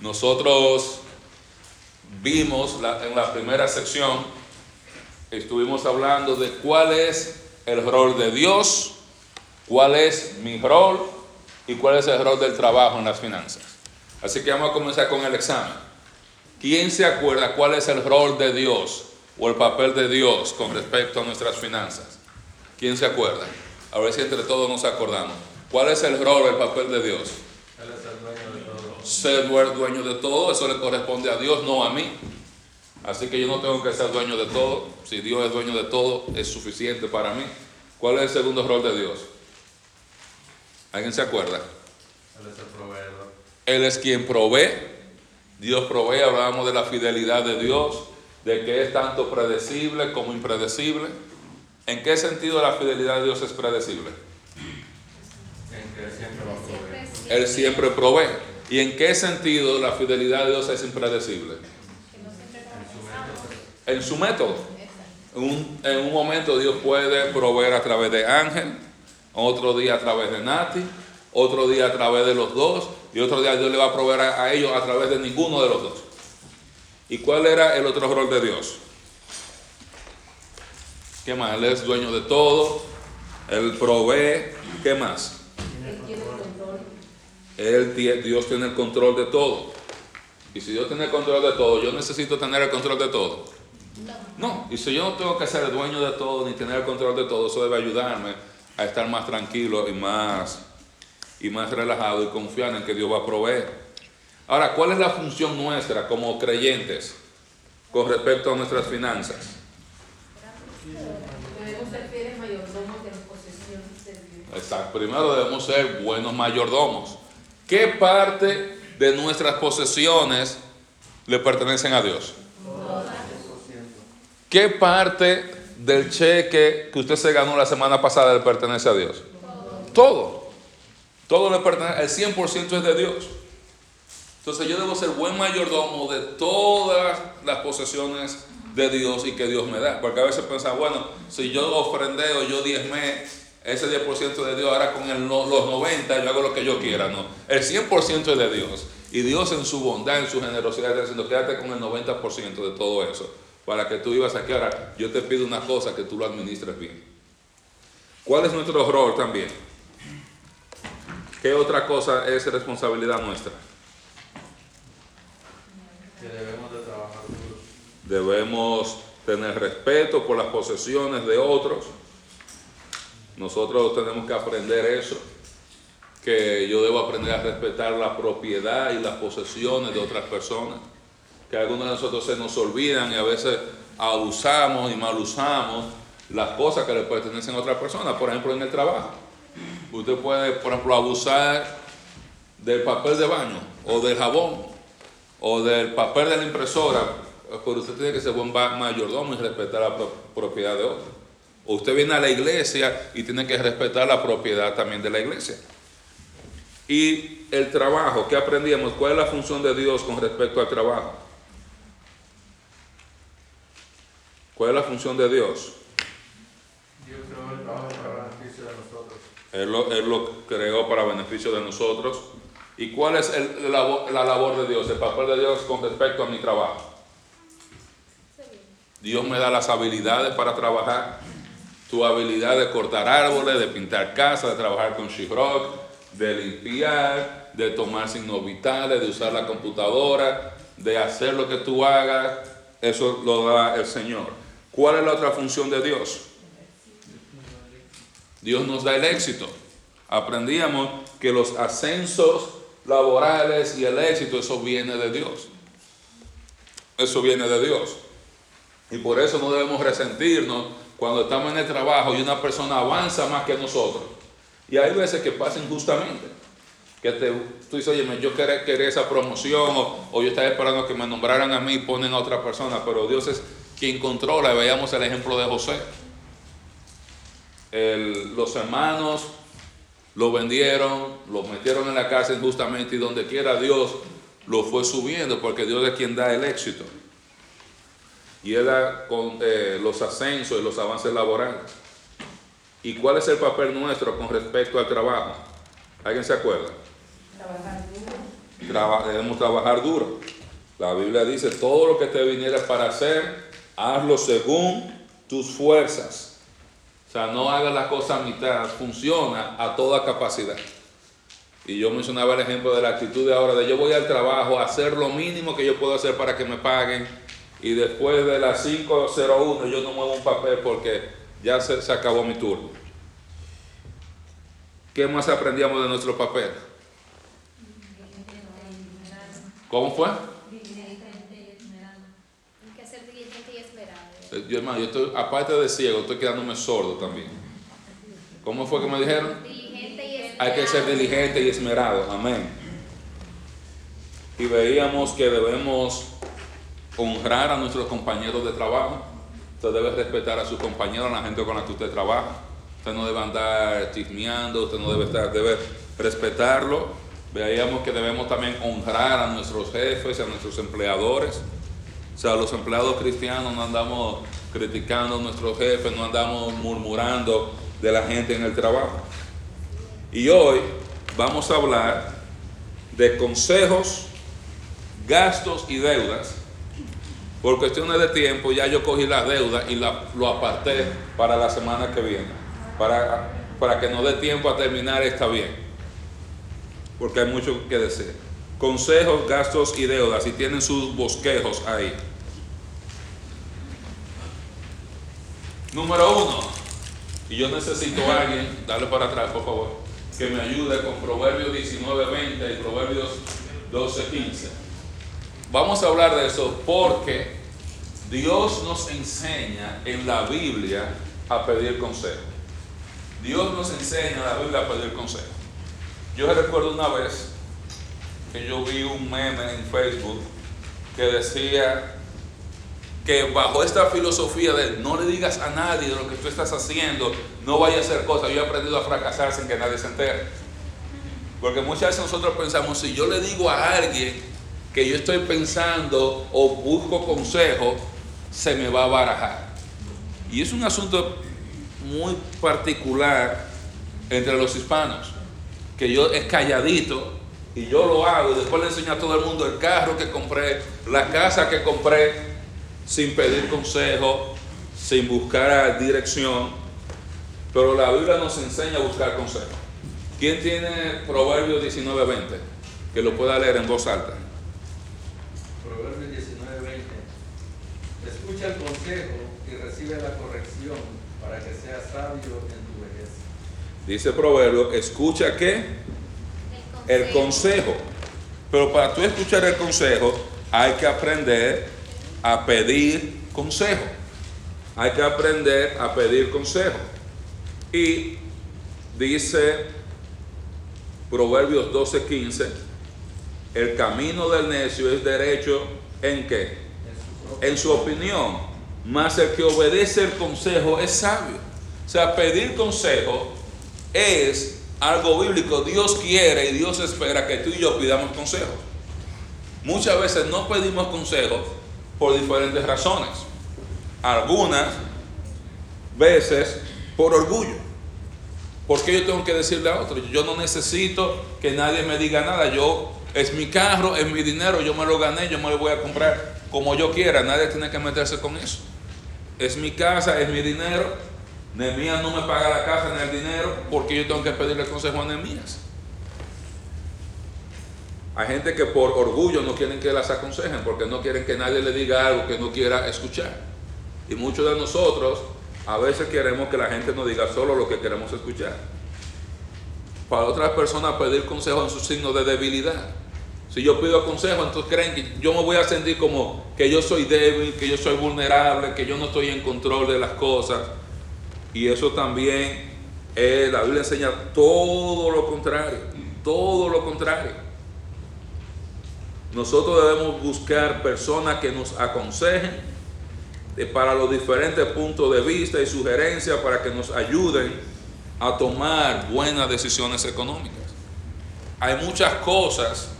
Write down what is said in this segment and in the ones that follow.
Nosotros vimos en la primera sección, estuvimos hablando de cuál es el rol de Dios, cuál es mi rol y cuál es el rol del trabajo en las finanzas. Así que vamos a comenzar con el examen. ¿Quién se acuerda cuál es el rol de Dios o el papel de Dios con respecto a nuestras finanzas? ¿Quién se acuerda? A ver si entre todos nos acordamos. ¿Cuál es el rol, el papel de Dios? Él es el dueño de todo. Ser dueño de todo, eso le corresponde a Dios, no a mí. Así que yo no tengo que ser dueño de todo. Si Dios es dueño de todo, es suficiente para mí. ¿Cuál es el segundo rol de Dios? ¿Alguien se acuerda? Él es el proveedor. Él es quien provee. Dios provee, hablábamos de la fidelidad de Dios, de que es tanto predecible como impredecible. ¿En qué sentido la fidelidad de Dios es predecible? En que siempre va a proveer. Él siempre provee. ¿Y en qué sentido la fidelidad de Dios es impredecible? En su método. En un, en un momento Dios puede proveer a través de Ángel, otro día a través de Nati, otro día a través de los dos, y otro día Dios le va a proveer a, a ellos a través de ninguno de los dos. ¿Y cuál era el otro rol de Dios? ¿Qué más? Él es dueño de todo, Él provee, ¿qué más? Él Dios tiene el control de todo. Y si Dios tiene el control de todo, yo necesito tener el control de todo. No, y si yo no tengo que ser el dueño de todo ni tener el control de todo, eso debe ayudarme a estar más tranquilo y más, y más relajado y confiar en que Dios va a proveer. Ahora, ¿cuál es la función nuestra como creyentes con respecto a nuestras finanzas? Debemos ser fieles mayordomos de las posesiones de Dios. Exacto. Primero debemos ser buenos mayordomos. ¿Qué parte de nuestras posesiones le pertenecen a Dios? ¿Qué parte del cheque que usted se ganó la semana pasada le pertenece a Dios? Todo. Todo le pertenece, el 100% es de Dios. Entonces yo debo ser buen mayordomo de todas las posesiones de Dios y que Dios me da. Porque a veces pensamos, bueno, si yo ofrendé o yo diezmé ese 10% de Dios, ahora con el los 90 yo hago lo que yo quiera. No, el 100% es de Dios. Y Dios en su bondad, en su generosidad, está diciendo, quédate con el 90% de todo eso. Para que tú ibas aquí ahora, yo te pido una cosa, que tú lo administres bien. ¿Cuál es nuestro rol también? ¿Qué otra cosa es responsabilidad nuestra? Que debemos de trabajar duro. Debemos tener respeto por las posesiones de otros. Nosotros tenemos que aprender eso, que yo debo aprender a respetar la propiedad y las posesiones de otras personas, que algunos de nosotros se nos olvidan y a veces abusamos y mal usamos las cosas que le pertenecen a otras personas, por ejemplo en el trabajo. Usted puede, por ejemplo, abusar del papel de baño o del jabón o del papel de la impresora, pero usted tiene que ser buen mayordomo y respetar la pro- propiedad de otro. O usted viene a la iglesia y tiene que respetar la propiedad también de la iglesia. Y el trabajo, ¿qué aprendíamos? ¿Cuál es la función de Dios con respecto al trabajo? ¿Cuál es la función de Dios? Dios creó el trabajo para beneficio de nosotros. Él lo, él lo creó para beneficio de nosotros. ¿Y cuál es el- la, labo- la labor de Dios, el papel de Dios con respecto a mi trabajo? Dios me da las habilidades para trabajar. Tu habilidad de cortar árboles, de pintar casas, de trabajar con She-Rock, de limpiar, de tomar signos vitales, de usar la computadora, de hacer lo que tú hagas. Eso lo da el Señor. ¿Cuál es la otra función de Dios? Dios nos da el éxito. Aprendíamos que los ascensos laborales y el éxito, eso viene de Dios. Eso viene de Dios. Y por eso no debemos resentirnos cuando estamos en el trabajo y una persona avanza más que nosotros. Y hay veces que pasa injustamente. Que te, tú dices, oye, yo quería, quería esa promoción o, o yo estaba esperando que me nombraran a mí y ponen a otra persona, pero Dios es quien controla. Veamos el ejemplo de José. Los hermanos lo vendieron, lo metieron en la cárcel injustamente y donde quiera Dios lo fue subiendo porque Dios es quien da el éxito. Y da con eh, los ascensos y los avances laborales. ¿Y cuál es el papel nuestro con respecto al trabajo? ¿Alguien se acuerda? Trabajar duro. debemos trabajar duro. La Biblia dice, todo lo que te viniera para hacer, hazlo según tus fuerzas. O sea, no hagas la cosa a mitad, funciona a toda capacidad. Y yo mencionaba el ejemplo de la actitud de ahora, de yo voy al trabajo a hacer lo mínimo que yo puedo hacer para que me paguen y después de las 5.01 yo no muevo un papel porque ya se, se acabó mi turno. ¿Qué más aprendíamos de nuestro papel? ¿Cómo fue? Hay que ser diligente y esmerado. Eh, Yo, hermano, yo estoy, aparte de ciego, estoy quedándome sordo también. ¿Cómo fue que me dijeron? Diligente y esmerado. Hay que ser diligente y esmerado. Amén. Y veíamos que debemos honrar a nuestros compañeros de trabajo. Usted debe respetar a sus compañeros, a la gente con la que usted trabaja. Usted no debe andar chismeando, usted no debe estar, debe respetarlo. Veíamos que debemos también honrar a nuestros jefes, a nuestros empleadores. O sea, los empleados cristianos no andamos criticando a nuestros jefes, no andamos murmurando de la gente en el trabajo. Y hoy vamos a hablar de consejos, gastos y deudas. Por cuestiones de tiempo ya yo cogí la deuda y la, lo aparté para la semana que viene, para, para que nos dé tiempo a terminar esta bien, porque hay mucho que decir. Consejos, gastos y deudas, y tienen sus bosquejos ahí. Número uno, y yo necesito a alguien, dale para atrás por favor, que me ayude con Proverbios 19:20 y Proverbios 12:15. Vamos a hablar de eso porque Dios nos enseña en la Biblia a pedir consejo. Dios nos enseña en la Biblia a pedir consejo. Yo recuerdo una vez que yo vi un meme en Facebook que decía que bajo esta filosofía de no le digas a nadie de lo que tú estás haciendo, no vaya a hacer cosas. Yo he aprendido a fracasar sin que nadie se entere. Porque muchas veces nosotros pensamos, si yo le digo a alguien que yo estoy pensando o busco consejo, se me va a barajar. Y es un asunto muy particular entre los hispanos, que yo es calladito y yo lo hago y después le enseño a todo el mundo el carro que compré, la casa que compré, sin pedir consejo, sin buscar dirección. Pero la Biblia nos enseña a buscar consejo. ¿Quién tiene Proverbios 19:20? Que lo pueda leer en voz alta. Proverbios 19:20. Escucha el consejo y recibe la corrección para que seas sabio en tu vejez. Dice Proverbio, escucha qué? El consejo. Pero para tú escuchar el consejo, hay que aprender a pedir consejo. Hay que aprender a pedir consejo. Y dice Proverbios 12:15, el camino del necio es derecho en qué? En su opinión, mas el que obedece el consejo es sabio. O sea, pedir consejo es algo bíblico. Dios quiere y Dios espera que tú y yo pidamos consejo. Muchas veces no pedimos consejo por diferentes razones. Algunas veces por orgullo. Porque yo tengo que decirle a otro, yo no necesito que nadie me diga nada. Yo es mi carro, es mi dinero, yo me lo gané, yo me lo voy a comprar como yo quiera. Nadie tiene que meterse con eso. Es mi casa, es mi dinero. Nehemías no me paga la casa ni el dinero porque yo tengo que pedirle consejo a Nehemías. Hay gente que por orgullo no quieren que las aconsejen porque no quieren que nadie le diga algo que no quiera escuchar. Y muchos de nosotros a veces queremos que la gente nos diga solo lo que queremos escuchar. Para otras personas pedir consejo en su signo de debilidad. Si yo pido consejo, entonces creen que yo me voy a sentir como que yo soy débil, que yo soy vulnerable, que yo no estoy en control de las cosas. Y eso también, eh, la Biblia enseña todo lo contrario, todo lo contrario. Nosotros debemos buscar personas que nos aconsejen para los diferentes puntos de vista y sugerencias para que nos ayuden a tomar buenas decisiones económicas. Hay muchas cosas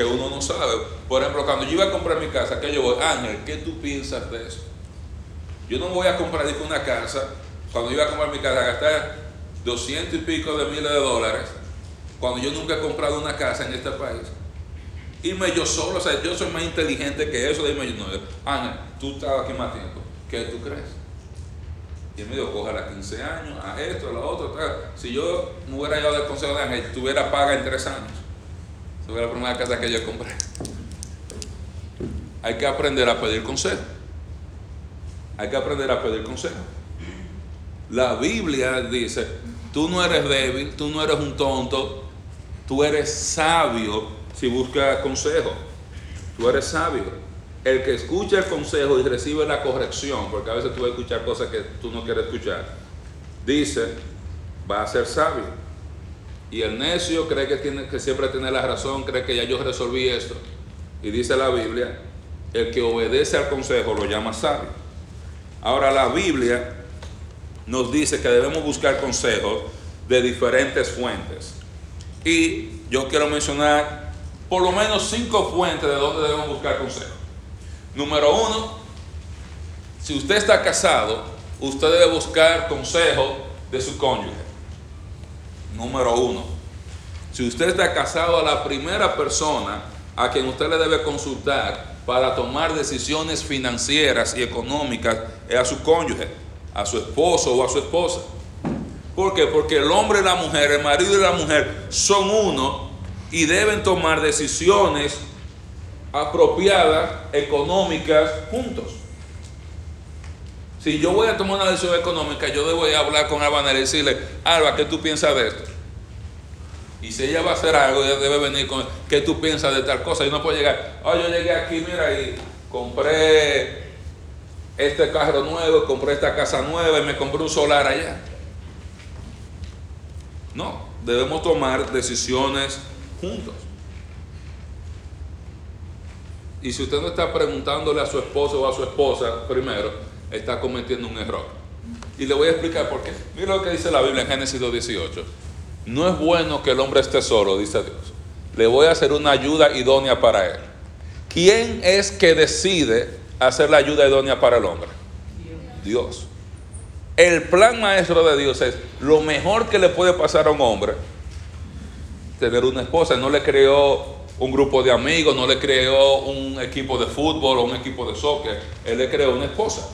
que uno no sabe. Por ejemplo, cuando yo iba a comprar mi casa, que yo voy, Ángel, ¿qué tú piensas de eso? Yo no voy a comprar una casa, cuando iba a comprar mi casa, a gastar 200 y pico de miles de dólares cuando yo nunca he comprado una casa en este país, irme yo solo, o sea, yo soy más inteligente que eso, dime yo, no, Ana, tú estás aquí más tiempo, ¿qué tú crees? Y él me dijo, coge a 15 años, a esto, a lo otro, si yo no hubiera llevado el consejo de Ángel, tuviera paga en tres años. Esa fue la primera casa que yo compré. Hay que aprender a pedir consejo. Hay que aprender a pedir consejo. La Biblia dice, tú no eres débil, tú no eres un tonto, tú eres sabio si buscas consejo. Tú eres sabio. El que escucha el consejo y recibe la corrección, porque a veces tú vas a escuchar cosas que tú no quieres escuchar, dice, va a ser sabio. Y el necio cree que, tiene, que siempre tiene la razón, cree que ya yo resolví esto. Y dice la Biblia, el que obedece al consejo lo llama sabio. Ahora la Biblia nos dice que debemos buscar consejos de diferentes fuentes. Y yo quiero mencionar por lo menos cinco fuentes de donde debemos buscar consejos. Número uno, si usted está casado, usted debe buscar consejo de su cónyuge. Número uno, si usted está casado, a la primera persona a quien usted le debe consultar para tomar decisiones financieras y económicas es a su cónyuge, a su esposo o a su esposa. ¿Por qué? Porque el hombre y la mujer, el marido y la mujer son uno y deben tomar decisiones apropiadas, económicas, juntos. Si yo voy a tomar una decisión económica, yo debo a hablar con Alba y decirle, Alba, ¿qué tú piensas de esto? Y si ella va a hacer algo, ella debe venir con, ¿qué tú piensas de tal cosa? Y no puede llegar, oh, yo llegué aquí, mira, y compré este carro nuevo, compré esta casa nueva y me compré un solar allá. No, debemos tomar decisiones juntos. Y si usted no está preguntándole a su esposo o a su esposa primero, está cometiendo un error. Y le voy a explicar por qué. Mira lo que dice la Biblia en Génesis 2.18. No es bueno que el hombre esté solo, dice Dios. Le voy a hacer una ayuda idónea para él. ¿Quién es que decide hacer la ayuda idónea para el hombre? Dios. El plan maestro de Dios es lo mejor que le puede pasar a un hombre tener una esposa. No le creó un grupo de amigos, no le creó un equipo de fútbol o un equipo de soccer. Él le creó una esposa.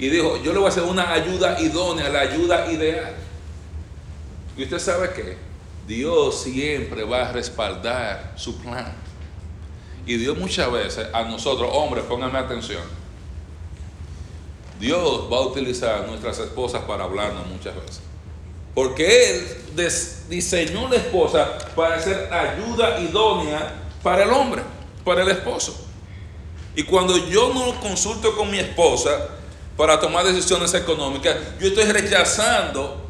Y dijo, yo le voy a hacer una ayuda idónea, la ayuda ideal. Y usted sabe que Dios siempre va a respaldar su plan. Y Dios muchas veces a nosotros, hombres, pónganme atención. Dios va a utilizar nuestras esposas para hablarnos muchas veces. Porque Él diseñó la esposa para ser ayuda idónea para el hombre, para el esposo. Y cuando yo no consulto con mi esposa para tomar decisiones económicas, yo estoy rechazando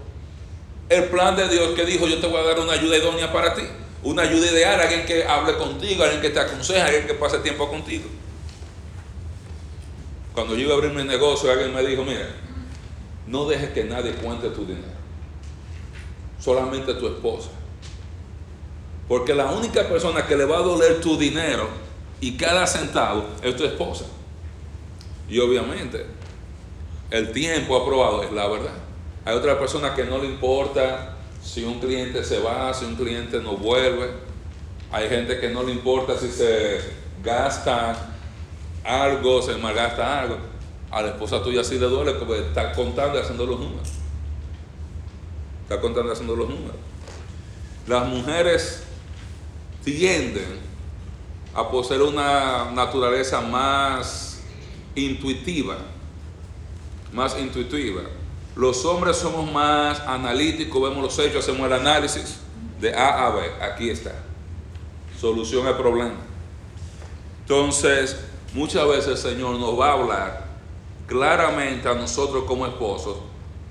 el plan de Dios que dijo, yo te voy a dar una ayuda idónea para ti. Una ayuda ideal, alguien que hable contigo, alguien que te aconseja, alguien que pase tiempo contigo. Cuando yo iba a abrir mi negocio, alguien me dijo, mira, no dejes que nadie cuente tu dinero. Solamente tu esposa. Porque la única persona que le va a doler tu dinero y cada centavo es tu esposa. Y obviamente, el tiempo aprobado es la verdad. Hay otra persona que no le importa si un cliente se va, si un cliente no vuelve. Hay gente que no le importa si se gasta algo, se malgasta algo. A la esposa tuya sí le duele porque está contando y haciendo los números. Está contando y haciendo los números. Las mujeres tienden a poseer una naturaleza más intuitiva, más intuitiva los hombres somos más analíticos, vemos los hechos, hacemos el análisis de A a B. Aquí está. Solución al problema. Entonces, muchas veces el Señor nos va a hablar claramente a nosotros como esposos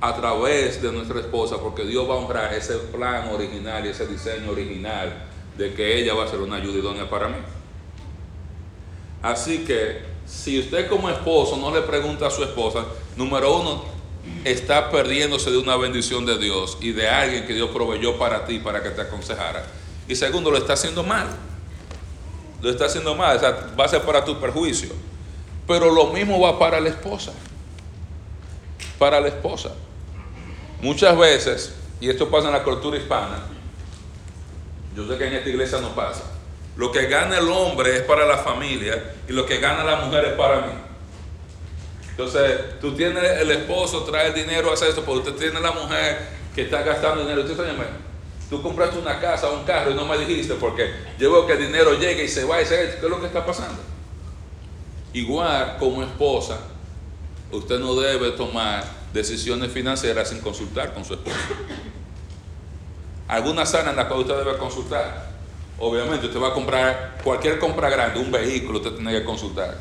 a través de nuestra esposa, porque Dios va a honrar ese plan original y ese diseño original de que ella va a ser una ayuda idónea para mí. Así que, si usted como esposo no le pregunta a su esposa, número uno, está perdiéndose de una bendición de Dios y de alguien que Dios proveyó para ti, para que te aconsejara. Y segundo, lo está haciendo mal. Lo está haciendo mal, o sea, va a ser para tu perjuicio. Pero lo mismo va para la esposa. Para la esposa. Muchas veces, y esto pasa en la cultura hispana, Yo sé que en esta iglesia no pasa. Lo que gana el hombre es para la familia y lo que gana la mujer es para mí. Entonces, tú tienes el esposo, trae el dinero, hace eso, porque usted tiene la mujer que está gastando dinero. Tú compraste una casa, un carro y no me dijiste porque yo veo que el dinero llega y se va y se ¿Qué es lo que está pasando? Igual como esposa, usted no debe tomar decisiones financieras sin consultar con su esposo. Algunas áreas en las cuales usted debe consultar. Obviamente, usted va a comprar cualquier compra grande, un vehículo, usted tiene que consultar.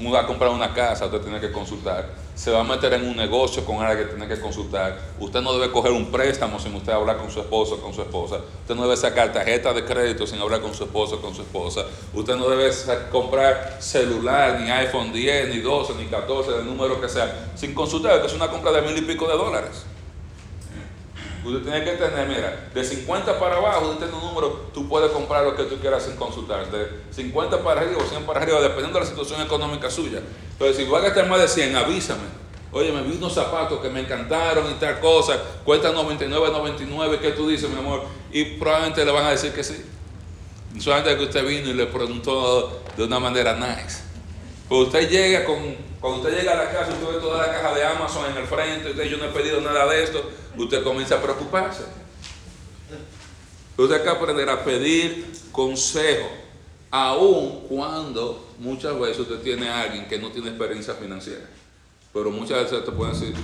Va a comprar una casa, usted tiene que consultar. Se va a meter en un negocio con alguien que tiene que consultar. Usted no debe coger un préstamo sin usted hablar con su esposo o con su esposa. Usted no debe sacar tarjeta de crédito sin hablar con su esposo o con su esposa. Usted no debe comprar celular, ni iPhone 10, ni 12, ni 14, del número que sea, sin consultar, que es una compra de mil y pico de dólares. Usted tiene que tener, mira, de 50 para abajo, usted tiene un número, tú puedes comprar lo que tú quieras sin consultar. De 50 para arriba o 100 para arriba, dependiendo de la situación económica suya. Entonces, si va a gastar más de 100, avísame. Oye, me vi unos zapatos que me encantaron y tal cosa, cuestan 99, 99, ¿qué tú dices, mi amor? Y probablemente le van a decir que sí. Solamente que usted vino y le preguntó de una manera nice. Pues usted llega con, cuando usted llega a la casa, usted ve toda la caja de Amazon en el frente, usted yo no he pedido nada de esto, usted comienza a preocuparse. Usted hay que aprender a pedir consejo, aun cuando muchas veces usted tiene a alguien que no tiene experiencia financiera. Pero muchas veces te puede decir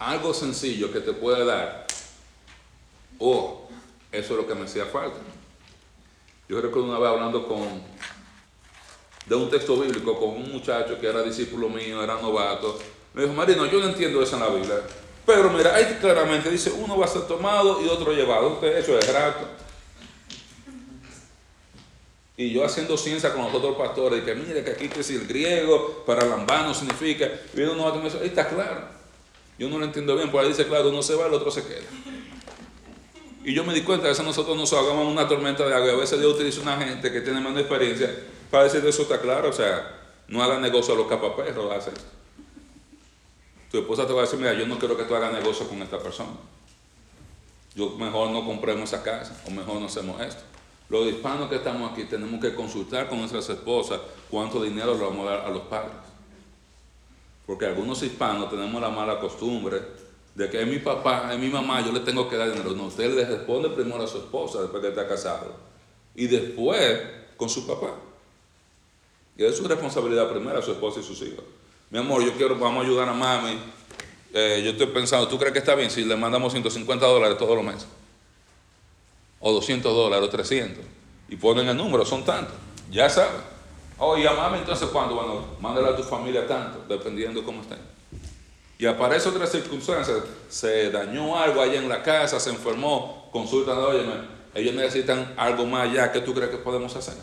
algo sencillo que te puede dar, oh, eso es lo que me hacía falta. Yo recuerdo una vez hablando con, de un texto bíblico con un muchacho que era discípulo mío, era novato. Me dijo, Marino, yo no entiendo eso en la Biblia. Pero mira, ahí claramente dice, uno va a ser tomado y otro llevado. Usted, eso es rato. Y yo haciendo ciencia con los otros pastores, que mire que aquí que si el griego para lambano significa, y uno me dice, ahí está claro. Yo no lo entiendo bien, por ahí dice claro, uno se va, el otro se queda. Y yo me di cuenta a veces nosotros nos ahogamos en una tormenta de agua y a veces Dios utiliza una gente que tiene menos experiencia para decir eso está claro, o sea, no haga negocio a los capaperros, hace esto. Tu esposa te va a decir, mira, yo no quiero que tú hagas negocio con esta persona. Yo mejor no compremos esa casa o mejor no hacemos esto. Los hispanos que estamos aquí tenemos que consultar con nuestras esposas cuánto dinero le vamos a dar a los padres. Porque algunos hispanos tenemos la mala costumbre de que es mi papá, es mi mamá, yo le tengo que dar dinero. No, usted le responde primero a su esposa después que está casado. Y después con su papá. Y es su responsabilidad primero a su esposa y sus hijos mi amor, yo quiero, vamos a ayudar a mami. Eh, yo estoy pensando, ¿tú crees que está bien si le mandamos 150 dólares todos los meses? O 200 dólares, o 300. Y ponen el número, son tantos. Ya saben. Y a mami, entonces, ¿cuándo? Bueno, mándale a tu familia tanto, dependiendo cómo estén. Y aparece otra circunstancia, se dañó algo allá en la casa, se enfermó, consultan, oye, ellos necesitan algo más allá, ¿qué tú crees que podemos hacer?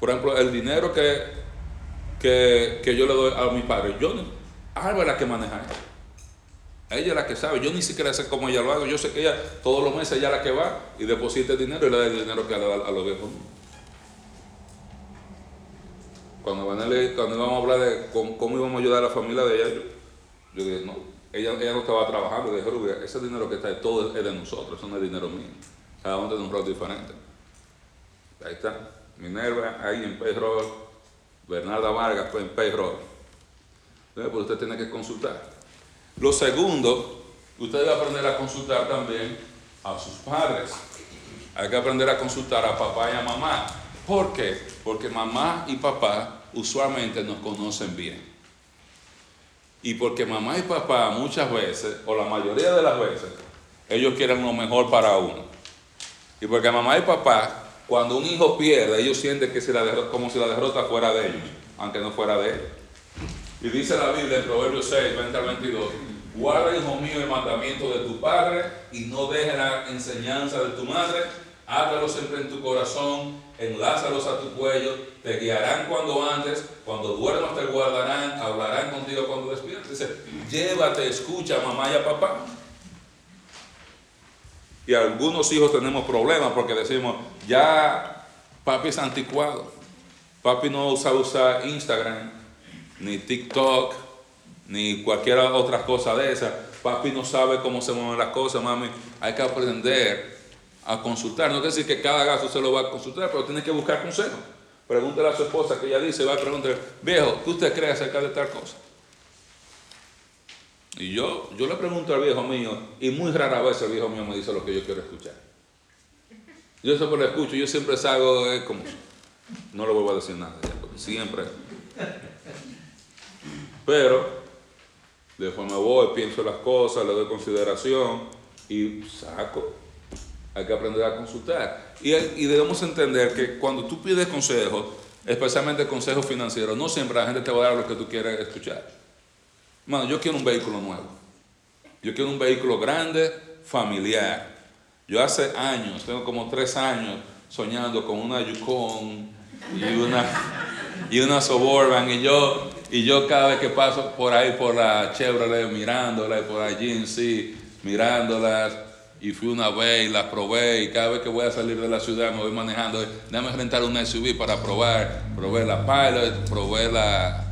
Por ejemplo, el dinero que que, yo le doy a mi padre. Yo Alba es la que maneja ella. Ella es la que sabe. Yo ni siquiera sé cómo ella lo hace. Yo sé que ella todos los meses ella es la que va y deposita el dinero y le da el dinero que le da a los viejos. Cuando, cuando íbamos a hablar de cómo, íbamos a ayudar a la familia de ella, yo, dije, no, ella, ella no estaba trabajando. Le dije, ese dinero que está ahí, todo es de nosotros, eso no es dinero mío. Cada uno tiene un rol diferente. Ahí está. Minerva, ahí en Pedro Bernarda Vargas fue en payroll. Pues usted tiene que consultar. Lo segundo, usted debe aprender a consultar también a sus padres. Hay que aprender a consultar a papá y a mamá. ¿Por qué? Porque mamá y papá usualmente nos conocen bien. Y porque mamá y papá muchas veces, o la mayoría de las veces, ellos quieren lo mejor para uno. Y porque mamá y papá cuando un hijo pierde, ellos sienten que la como si la derrota fuera de ellos, aunque no fuera de ellos. Y dice la Biblia en Proverbios 6, 20 al 22, guarda, hijo mío, el mandamiento de tu padre y no dejes la enseñanza de tu madre, hágalo siempre en tu corazón, enlázalos a tu cuello, te guiarán cuando andes, cuando duermas te guardarán, hablarán contigo cuando despiertes. Dice, llévate, escucha mamá y a papá. Y algunos hijos tenemos problemas porque decimos, ya papi es anticuado. Papi no sabe usar Instagram, ni TikTok, ni cualquier otra cosa de esa. Papi no sabe cómo se mueven las cosas, mami. Hay que aprender a consultar. No quiere decir que cada gasto se lo va a consultar, pero tiene que buscar consejo. Pregúntele a su esposa que ella dice, va a preguntarle, viejo, ¿qué usted cree acerca de tal cosa? Y yo, yo le pregunto al viejo mío, y muy rara vez el viejo mío me dice lo que yo quiero escuchar. Yo siempre lo escucho, yo siempre salgo eh, como, no le vuelvo a decir nada, siempre. Pero después me voy, pienso las cosas, le doy consideración y saco. Hay que aprender a consultar. Y, y debemos entender que cuando tú pides consejos, especialmente consejos financieros, no siempre la gente te va a dar lo que tú quieres escuchar. Mano, yo quiero un vehículo nuevo. Yo quiero un vehículo grande, familiar. Yo hace años, tengo como tres años, soñando con una Yukon y una, y una Suburban. Y yo, y yo cada vez que paso por ahí, por la Chevrolet, mirándola, y por en sí, mirándolas, y fui una vez y las probé, y cada vez que voy a salir de la ciudad me voy manejando, déjame rentar una SUV para probar. Probé la Pilot, probé la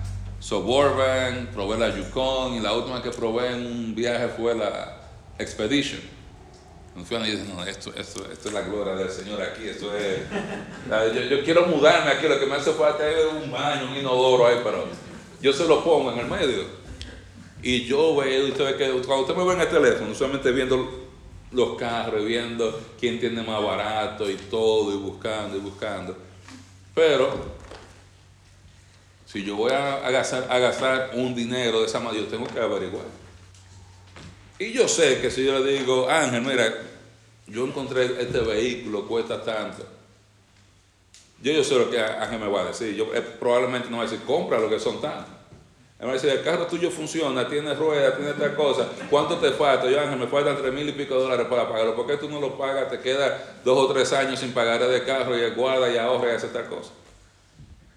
Suburban, probé la Yukon, y la última que probé en un viaje fue la Expedition. Y no, esto, esto, esto es la gloria del Señor aquí, esto es... Yo, yo quiero mudarme aquí, lo que me hace falta es un baño, un inodoro ahí, pero yo se lo pongo en el medio. Y yo veo, usted ve que cuando usted me ve en el teléfono, usualmente viendo los carros, viendo quién tiene más barato y todo, y buscando y buscando. Pero, si yo voy a, gastar, un dinero de esa manera, yo tengo que averiguar. Y yo sé que si yo le digo, Ángel, mira, yo encontré este vehículo, cuesta tanto. Yo, yo sé lo que Ángel me va a decir. Yo eh, probablemente no va a decir, compra lo que son tantos. Él va a decir, el carro tuyo funciona, tiene ruedas, tiene tal cosa. ¿Cuánto te falta? Yo, Ángel, me faltan tres mil y pico de dólares para pagarlo. ¿Por qué tú no lo pagas? Te queda dos o tres años sin pagar de carro y él guarda y ahorra y hace tal cosa.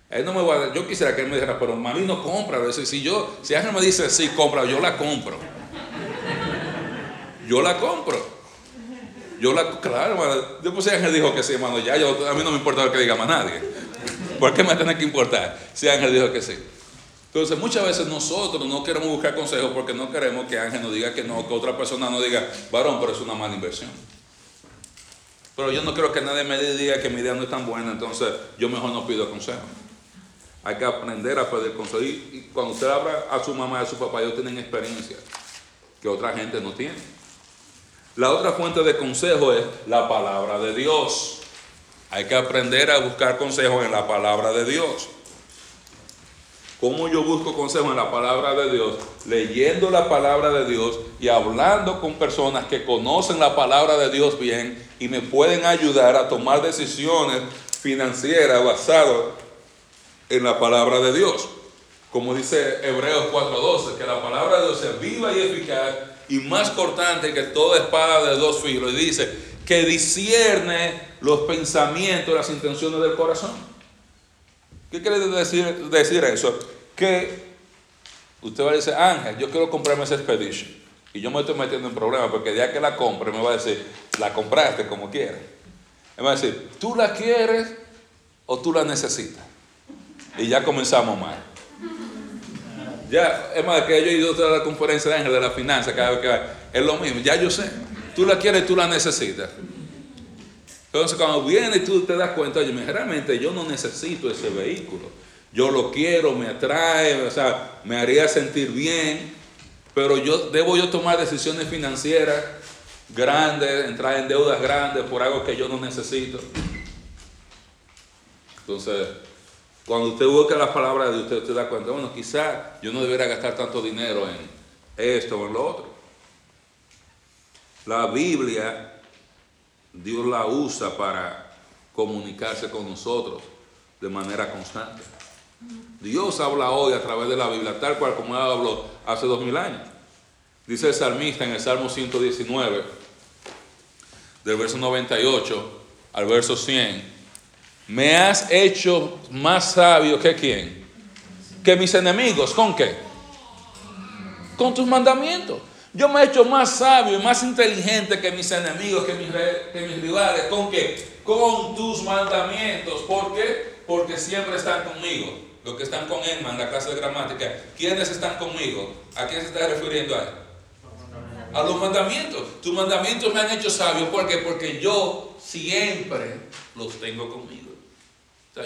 Él no me va yo quisiera que él me dijera, pero Marino, compra. Si yo, si Ángel me dice, sí, compra, yo la compro. Yo la compro. Yo la, claro, hermano. Después Ángel dijo que sí, hermano, ya a mí no me importa lo que diga más nadie. ¿Por qué me tiene que importar si Ángel dijo que sí? Entonces muchas veces nosotros no queremos buscar consejos porque no queremos que Ángel nos diga que no, que otra persona nos diga, varón, pero es una mala inversión. Pero yo no quiero que nadie me diga que mi idea no es tan buena, entonces yo mejor no pido consejo. Hay que aprender a pedir consejo. Y, cuando usted habla a su mamá y a su papá, ellos tienen experiencia que otra gente no tiene. La otra fuente de consejo es la palabra de Dios. Hay que aprender a buscar consejos en la palabra de Dios. ¿Cómo yo busco consejo en la palabra de Dios? Leyendo la palabra de Dios y hablando con personas que conocen la palabra de Dios bien y me pueden ayudar a tomar decisiones financieras basadas en la palabra de Dios. Como dice Hebreos 4:12, que la palabra de Dios es viva y eficaz y más cortante que toda espada de dos filos. Y dice que discierne los pensamientos, las intenciones del corazón. ¿Qué quiere decir, decir eso? Que usted va a decir, Ángel, yo quiero comprarme esa Expedition. Y yo me estoy metiendo en problemas porque día que la compre me va a decir, la compraste como quieras. Me va a decir, ¿tú la quieres o tú la necesitas? Y ya comenzamos mal. Ya, es más, que yo he ido a la conferencia de Ángel de la finanza cada vez que va. Es lo mismo, ya yo sé. Tú la quieres, tú la necesitas. Entonces, cuando viene tú te das cuenta, oye, realmente yo no necesito ese vehículo. Yo lo quiero, me atrae, o sea, me haría sentir bien, pero yo debo yo tomar decisiones financieras grandes, entrar en deudas grandes por algo que yo no necesito. Entonces, cuando usted busca las palabras de usted, usted da cuenta, bueno, quizás yo no debería gastar tanto dinero en esto o en lo otro. La Biblia, Dios la usa para comunicarse con nosotros de manera constante. Dios habla hoy a través de la Biblia, tal cual como habló hace dos mil años. Dice el salmista en el Salmo 119, del verso 98 al verso 100. Me has hecho más sabio que quién? Que mis enemigos. ¿Con qué? Con tus mandamientos. Yo me he hecho más sabio y más inteligente que mis enemigos, que mis, que mis rivales. ¿Con qué? Con tus mandamientos. ¿Por qué? Porque siempre están conmigo. Los que están con Emma en la clase de gramática. ¿Quiénes están conmigo? ¿A quién se está refiriendo a él? a los mandamientos. Tus mandamientos me han hecho sabio. ¿Por qué? Porque yo siempre los tengo conmigo.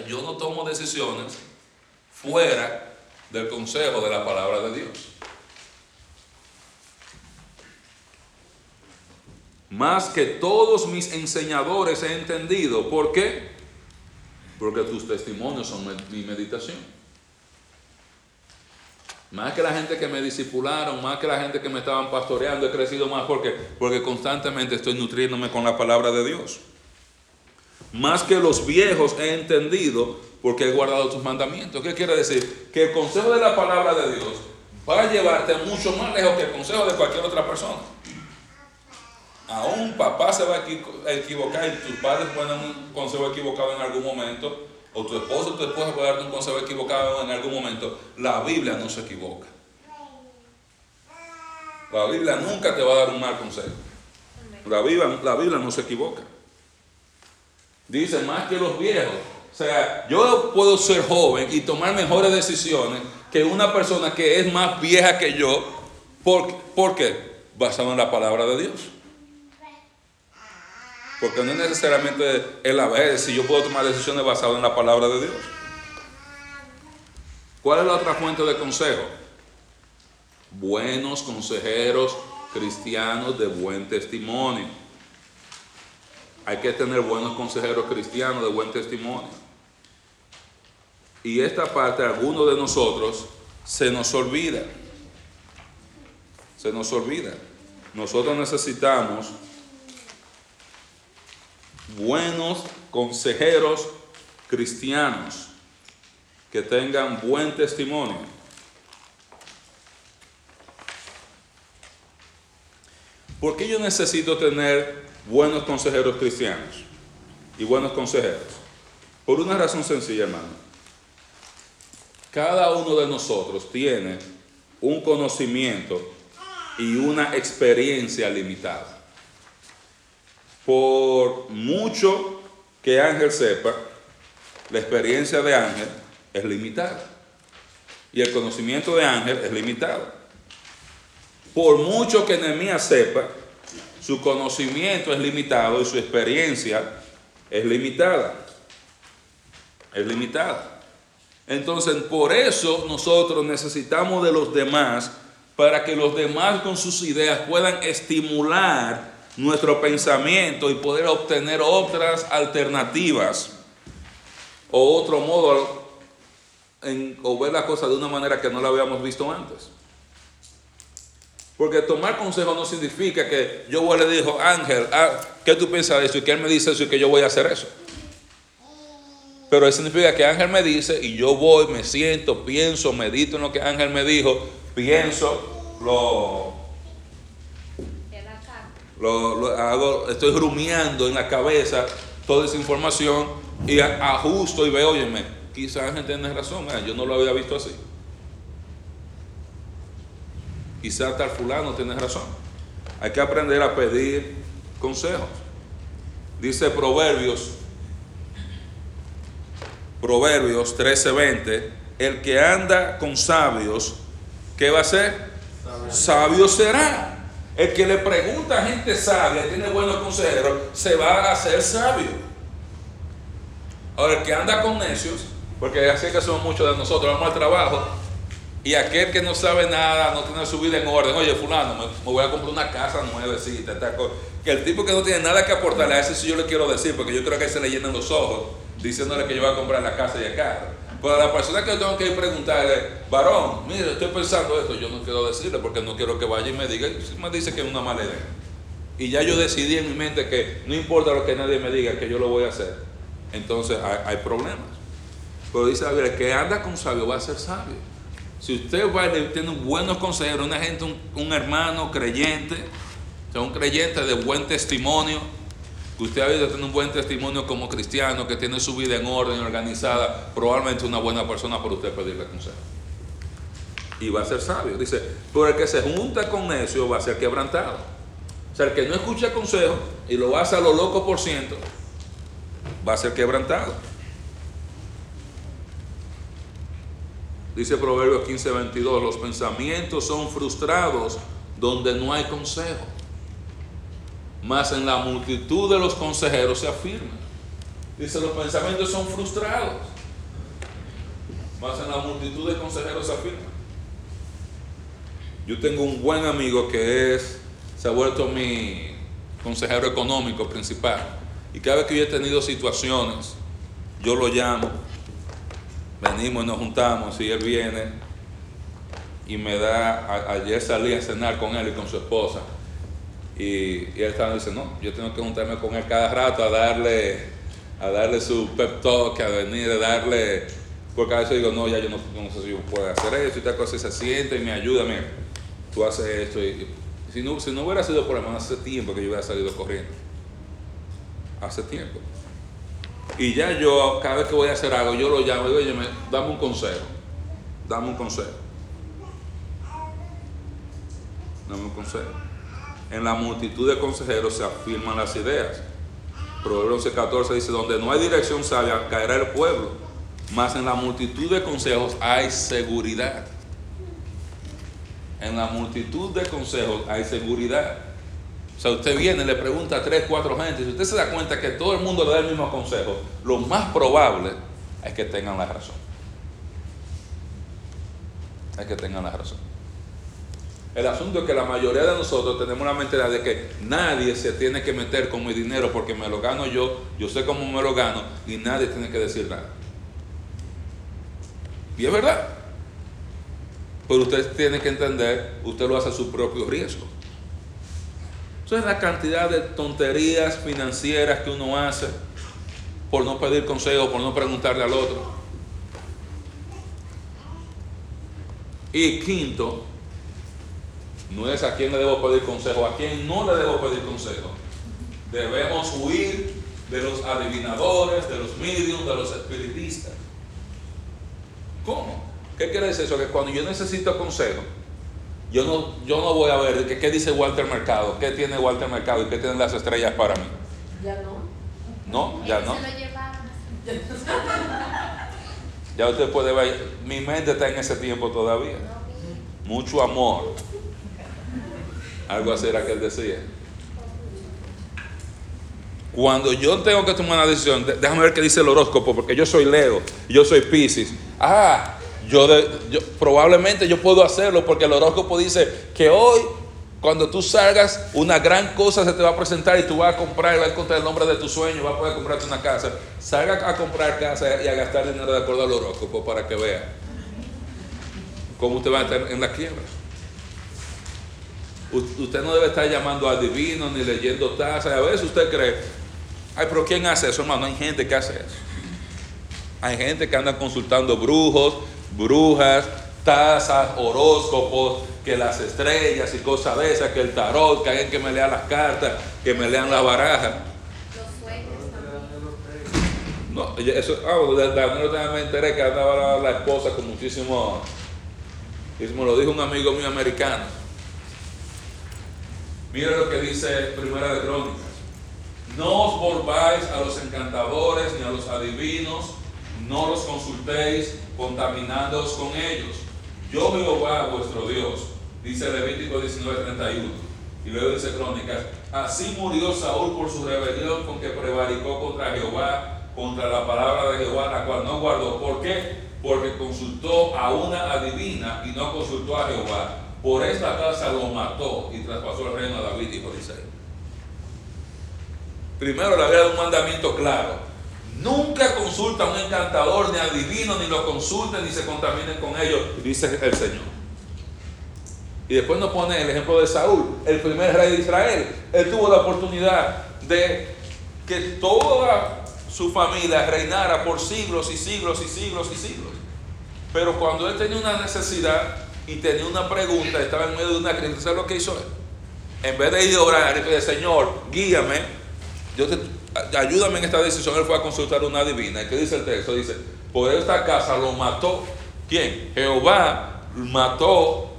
Yo no tomo decisiones fuera del consejo de la palabra de Dios. Más que todos mis enseñadores he entendido. ¿Por qué? Porque tus testimonios son mi meditación. Más que la gente que me discipularon, más que la gente que me estaban pastoreando, he crecido más porque, porque constantemente estoy nutriéndome con la palabra de Dios. Más que los viejos he entendido porque he guardado tus mandamientos. ¿Qué quiere decir? Que el consejo de la palabra de Dios va a llevarte mucho más lejos que el consejo de cualquier otra persona. Aún papá se va a equivocar y tus padres pueden dar un consejo equivocado en algún momento, o tu esposo o tu esposa puede darte un consejo equivocado en algún momento. La Biblia no se equivoca. La Biblia nunca te va a dar un mal consejo. La Biblia, la Biblia no se equivoca. Dice más que los viejos. O sea, yo puedo ser joven y tomar mejores decisiones que una persona que es más vieja que yo. ¿Por, ¿por qué? Basado en la palabra de Dios. Porque no es necesariamente el haber, si yo puedo tomar decisiones basadas en la palabra de Dios. ¿Cuál es la otra fuente de consejo? Buenos consejeros cristianos de buen testimonio. Hay que tener buenos consejeros cristianos de buen testimonio. Y esta parte, algunos de nosotros, se nos olvida. Se nos olvida. Nosotros necesitamos buenos consejeros cristianos que tengan buen testimonio. ¿Por qué yo necesito tener buenos consejeros cristianos y buenos consejeros? Por una razón sencilla, hermano. Cada uno de nosotros tiene un conocimiento y una experiencia limitada por mucho que Ángel sepa, la experiencia de Ángel es limitada. Y el conocimiento de Ángel es limitado. Por mucho que Nehemías sepa, su conocimiento es limitado y su experiencia es limitada. Es limitada. Entonces, por eso nosotros necesitamos de los demás para que los demás con sus ideas puedan estimular nuestro pensamiento y poder obtener otras alternativas o otro modo en, o ver las cosas de una manera que no la habíamos visto antes. Porque tomar consejo no significa que yo voy le dijo, Ángel, ah, ¿qué tú piensas de eso? Y que él me dice eso y que yo voy a hacer eso. Pero eso significa que Ángel me dice y yo voy, me siento, pienso, medito en lo que Ángel me dijo, pienso, lo, lo, hago, estoy rumiando en la cabeza toda esa información y ajusto y veo, óyeme, quizás gente tiene razón, yo no lo había visto así. Quizás tal fulano tiene razón. Hay que aprender a pedir consejos. Dice Proverbios, Proverbios 13:20, el que anda con sabios, ¿qué va a hacer? Sabio será. El que le pregunta a gente sabia, tiene buenos consejeros, se va a hacer sabio. Ahora, el que anda con necios, porque así que somos muchos de nosotros, vamos al trabajo, y aquel que no sabe nada, no tiene su vida en orden, oye, fulano, me, voy a comprar una casa nuevecita, que el tipo que no tiene nada que aportarle, a ese sí yo le quiero decir, porque yo creo que se le llenan los ojos diciéndole que yo voy a comprar la casa y el carro. Pero a la persona que yo tengo que ir preguntarle, varón, mire, estoy pensando esto, yo no quiero decirle porque no quiero que vaya y me diga, me dice que es una mala idea. Y ya yo decidí en mi mente que no importa lo que nadie me diga, que yo lo voy a hacer. Entonces hay, problemas. Pero dice a ver, el que anda con sabio va a ser sabio. Si usted va tiene buenos consejeros, una gente, un, hermano creyente, o sea, un creyente de buen testimonio, usted ha de tener un buen testimonio como cristiano, que tiene su vida en orden, organizada, probablemente una buena persona por usted pedirle consejo. Y va a ser sabio. Dice, pero el que se junta con necio va a ser quebrantado. O sea, el que no escucha consejo y lo hace a lo loco por ciento, va a ser quebrantado. Dice Proverbios 15, 22, los pensamientos son frustrados donde no hay consejo. Más en la multitud de los consejeros se afirma. Dice, los pensamientos son frustrados. Más en la multitud de consejeros se afirma. Yo tengo un buen amigo que es, se ha vuelto mi consejero económico principal. Y cada vez que yo he tenido situaciones, yo lo llamo, venimos y nos juntamos y él viene y me da, ayer salí a cenar con él y con su esposa y, él estaba diciendo, no, yo tengo que juntarme con él cada rato a darle, a darle su pep talk, a venir a darle, porque a veces digo, no, ya yo no, sé si yo puedo hacer eso y tal cosa, se siente y me ayuda, mira, tú haces esto y, si no, si no hubiera sido por hermano, hace tiempo que yo hubiera salido corriendo. Hace tiempo. Y ya yo, cada vez que voy a hacer algo, yo lo llamo y digo, oye, dame un consejo. Dame un consejo. Dame un consejo. En la multitud de consejeros se afirman las ideas. Proverbios 14 dice, donde no hay dirección sabia, caerá el pueblo. Mas en la multitud de consejos hay seguridad. En la multitud de consejos hay seguridad. O sea, usted viene, le pregunta a tres, cuatro gente, si usted se da cuenta que todo el mundo le da el mismo consejo, lo más probable es que tengan la razón. Es que tengan la razón. El asunto es que la mayoría de nosotros tenemos la mentalidad de que nadie se tiene que meter con mi dinero porque me lo gano yo, yo sé cómo me lo gano y nadie tiene que decir nada. Y es verdad. Pero usted tiene que entender, usted lo hace a su propio riesgo es la cantidad de tonterías financieras que uno hace por no pedir consejo, por no preguntarle al otro. Y quinto, no es a quién le debo pedir consejo, a quién no le debo pedir consejo. Debemos huir de los adivinadores, de los medios, de los espiritistas. ¿Cómo? ¿Qué quiere decir eso? Que cuando yo necesito consejo, yo no, yo no voy a ver qué, qué dice Walter Mercado, qué tiene Walter Mercado y qué tienen las estrellas para mí. Ya no. No, ya no. Ya usted puede ver, mi mente está en ese tiempo todavía. Mucho amor. Algo así era que él decía. Cuando yo tengo que tomar una decisión, déjame ver qué dice el horóscopo, porque yo soy Leo, yo soy Pisces. Ah, yo, probablemente yo puedo hacerlo porque el horóscopo dice que hoy cuando tú salgas una gran cosa se te va a presentar y tú vas a comprar vas a encontrar el nombre de tu sueño, vas a poder comprarte una casa. Salga a comprar casa y a gastar dinero de acuerdo al horóscopo para que vea cómo usted va a estar en la quiebra. Usted no debe estar llamando a divino ni leyendo tasas. A veces usted cree, ay, pero ¿quién hace eso, hermano? Hay gente que hace eso. Hay gente que anda consultando brujos, brujas, tazas, horóscopos, que las estrellas y cosas de esas, que el tarot, que alguien que me lea las cartas, que me lean la baraja. Los sueños No, eso, ah, de, me enteré que andaba la, esposa con muchísimo, y me lo dijo un amigo mío americano. Mira lo que dice Primera de Crónicas. No os volváis a los encantadores ni a los adivinos no los consultéis contaminándoos con ellos. Yo Jehová vuestro Dios, dice Levítico 19:31. Y luego dice Crónicas, así murió Saúl por su rebelión con que prevaricó contra Jehová, contra la palabra de Jehová, la cual no guardó. ¿Por qué? Porque consultó a una adivina y no consultó a Jehová. Por esta casa lo mató y traspasó el reino a David, de Isaías. Primero le había dado un mandamiento claro Nunca consulta a un encantador, ni adivino, ni lo consulten, ni se contaminen con ellos, dice el Señor. Y después nos pone el ejemplo de Saúl, el primer rey de Israel. Él tuvo la oportunidad de que toda su familia reinara por siglos y siglos y siglos y siglos. Pero cuando él tenía una necesidad y tenía una pregunta, estaba en medio de una crisis, ¿sabes lo que hizo él? En vez de ir a orar, y decir, Señor, guíame, yo te, ayúdame en esta decisión, él fue a consultar una divina. ¿Y qué dice el texto? Dice, por esta casa lo mató. ¿Quién? Jehová mató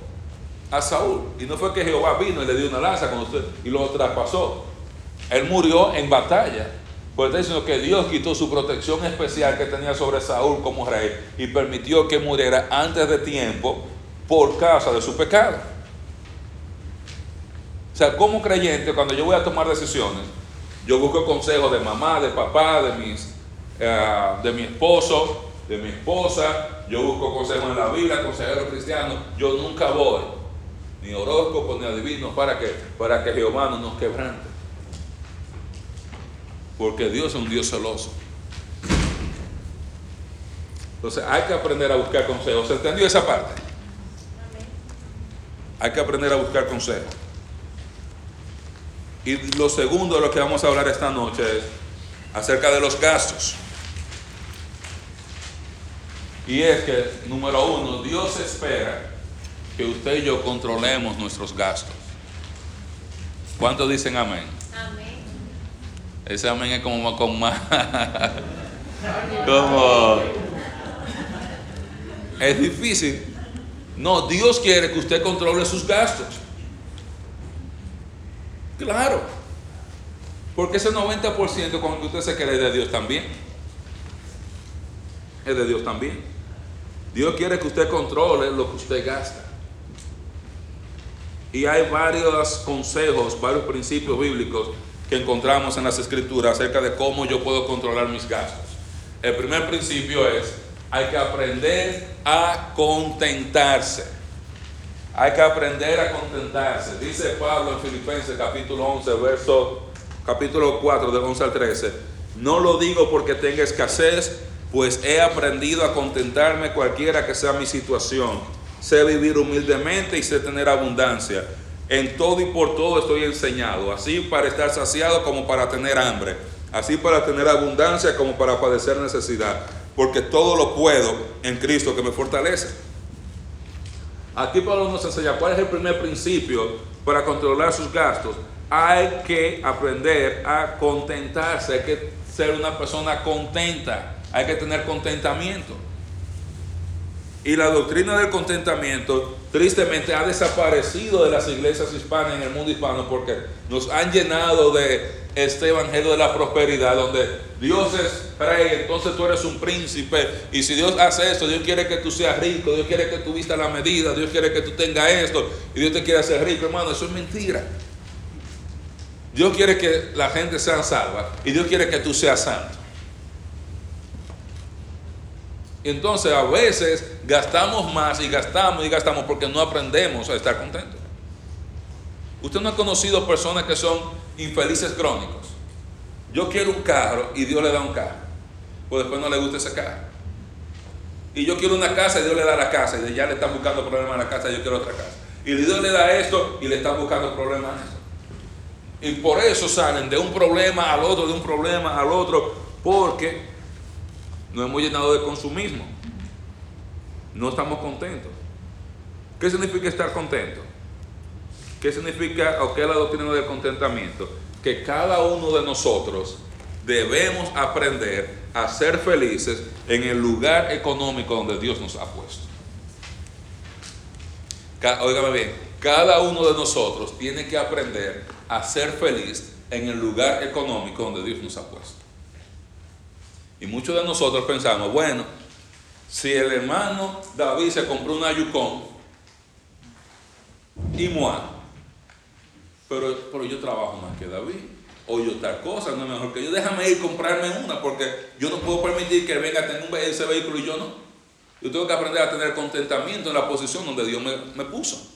a Saúl. Y no fue que Jehová vino y le dio una lanza con usted y lo traspasó. Él murió en batalla. Pues está diciendo que Dios quitó su protección especial que tenía sobre Saúl como rey y permitió que muriera antes de tiempo por causa de su pecado. O sea, como creyente, cuando yo voy a tomar decisiones, yo busco consejos de mamá, de papá, de, mis, eh, de mi esposo, de mi esposa, yo busco consejos en la Biblia, consejeros cristianos, yo nunca voy, ni horóscopo, ni adivino, para que, para que Jehová no nos quebrante. Porque Dios es un Dios celoso. Entonces hay que aprender a buscar consejos. ¿Se entendió esa parte? Hay que aprender a buscar consejos. Y lo segundo de lo que vamos a hablar esta noche es acerca de los gastos. Y es que, número uno, Dios espera que usted y yo controlemos nuestros gastos. ¿Cuántos dicen amén? Amén. Ese amén es como con más. como. Es difícil. No, Dios quiere que usted controle sus gastos. Claro. Porque ese 90% con el que usted se cree de Dios también. Es de Dios también. Dios quiere que usted controle lo que usted gasta. Y hay varios consejos, varios principios bíblicos que encontramos en las escrituras acerca de cómo yo puedo controlar mis gastos. El primer principio es, hay que aprender a contentarse. Hay que aprender a contentarse. Dice Pablo en Filipenses capítulo 11, verso capítulo 4 del 11 al 13. No lo digo porque tenga escasez, pues he aprendido a contentarme cualquiera que sea mi situación. Sé vivir humildemente y sé tener abundancia. En todo y por todo estoy enseñado, así para estar saciado como para tener hambre, así para tener abundancia como para padecer necesidad, porque todo lo puedo en Cristo que me fortalece. Aquí Pablo nos enseña cuál es el primer principio para controlar sus gastos. Hay que aprender a contentarse, hay que ser una persona contenta, hay que tener contentamiento. Y la doctrina del contentamiento tristemente ha desaparecido de las iglesias hispanas en el mundo hispano porque nos han llenado de este evangelio de la prosperidad donde Dios es rey, entonces tú eres un príncipe y si Dios hace esto, Dios quiere que tú seas rico, Dios quiere que tú vistas la medida, Dios quiere que tú tengas esto y Dios te quiere hacer rico, hermano, eso es mentira. Dios quiere que la gente sea salva y Dios quiere que tú seas santo. Entonces a veces gastamos más y gastamos y gastamos porque no aprendemos a estar contentos. Usted no ha conocido personas que son infelices crónicos. Yo quiero un carro y Dios le da un carro. Pues después no le gusta ese carro. Y yo quiero una casa y Dios le da la casa. Y ya le están buscando problemas en la casa y yo quiero otra casa. Y Dios le da esto y le están buscando problemas en eso. Y por eso salen de un problema al otro, de un problema al otro, porque nos hemos llenado de consumismo. No estamos contentos. ¿Qué significa estar contento? ¿Qué significa o qué es la doctrina del contentamiento? Que cada uno de nosotros debemos aprender a ser felices en el lugar económico donde Dios nos ha puesto. Óigame bien, cada uno de nosotros tiene que aprender a ser feliz en el lugar económico donde Dios nos ha puesto. Y muchos de nosotros pensamos, bueno, si el hermano David se compró una Yukon y Moa, pero, pero yo trabajo más que David, o yo tal cosa, no es mejor que yo, déjame ir comprarme una, porque yo no puedo permitir que venga a tener ese vehículo y yo no. Yo tengo que aprender a tener contentamiento en la posición donde Dios me, me puso.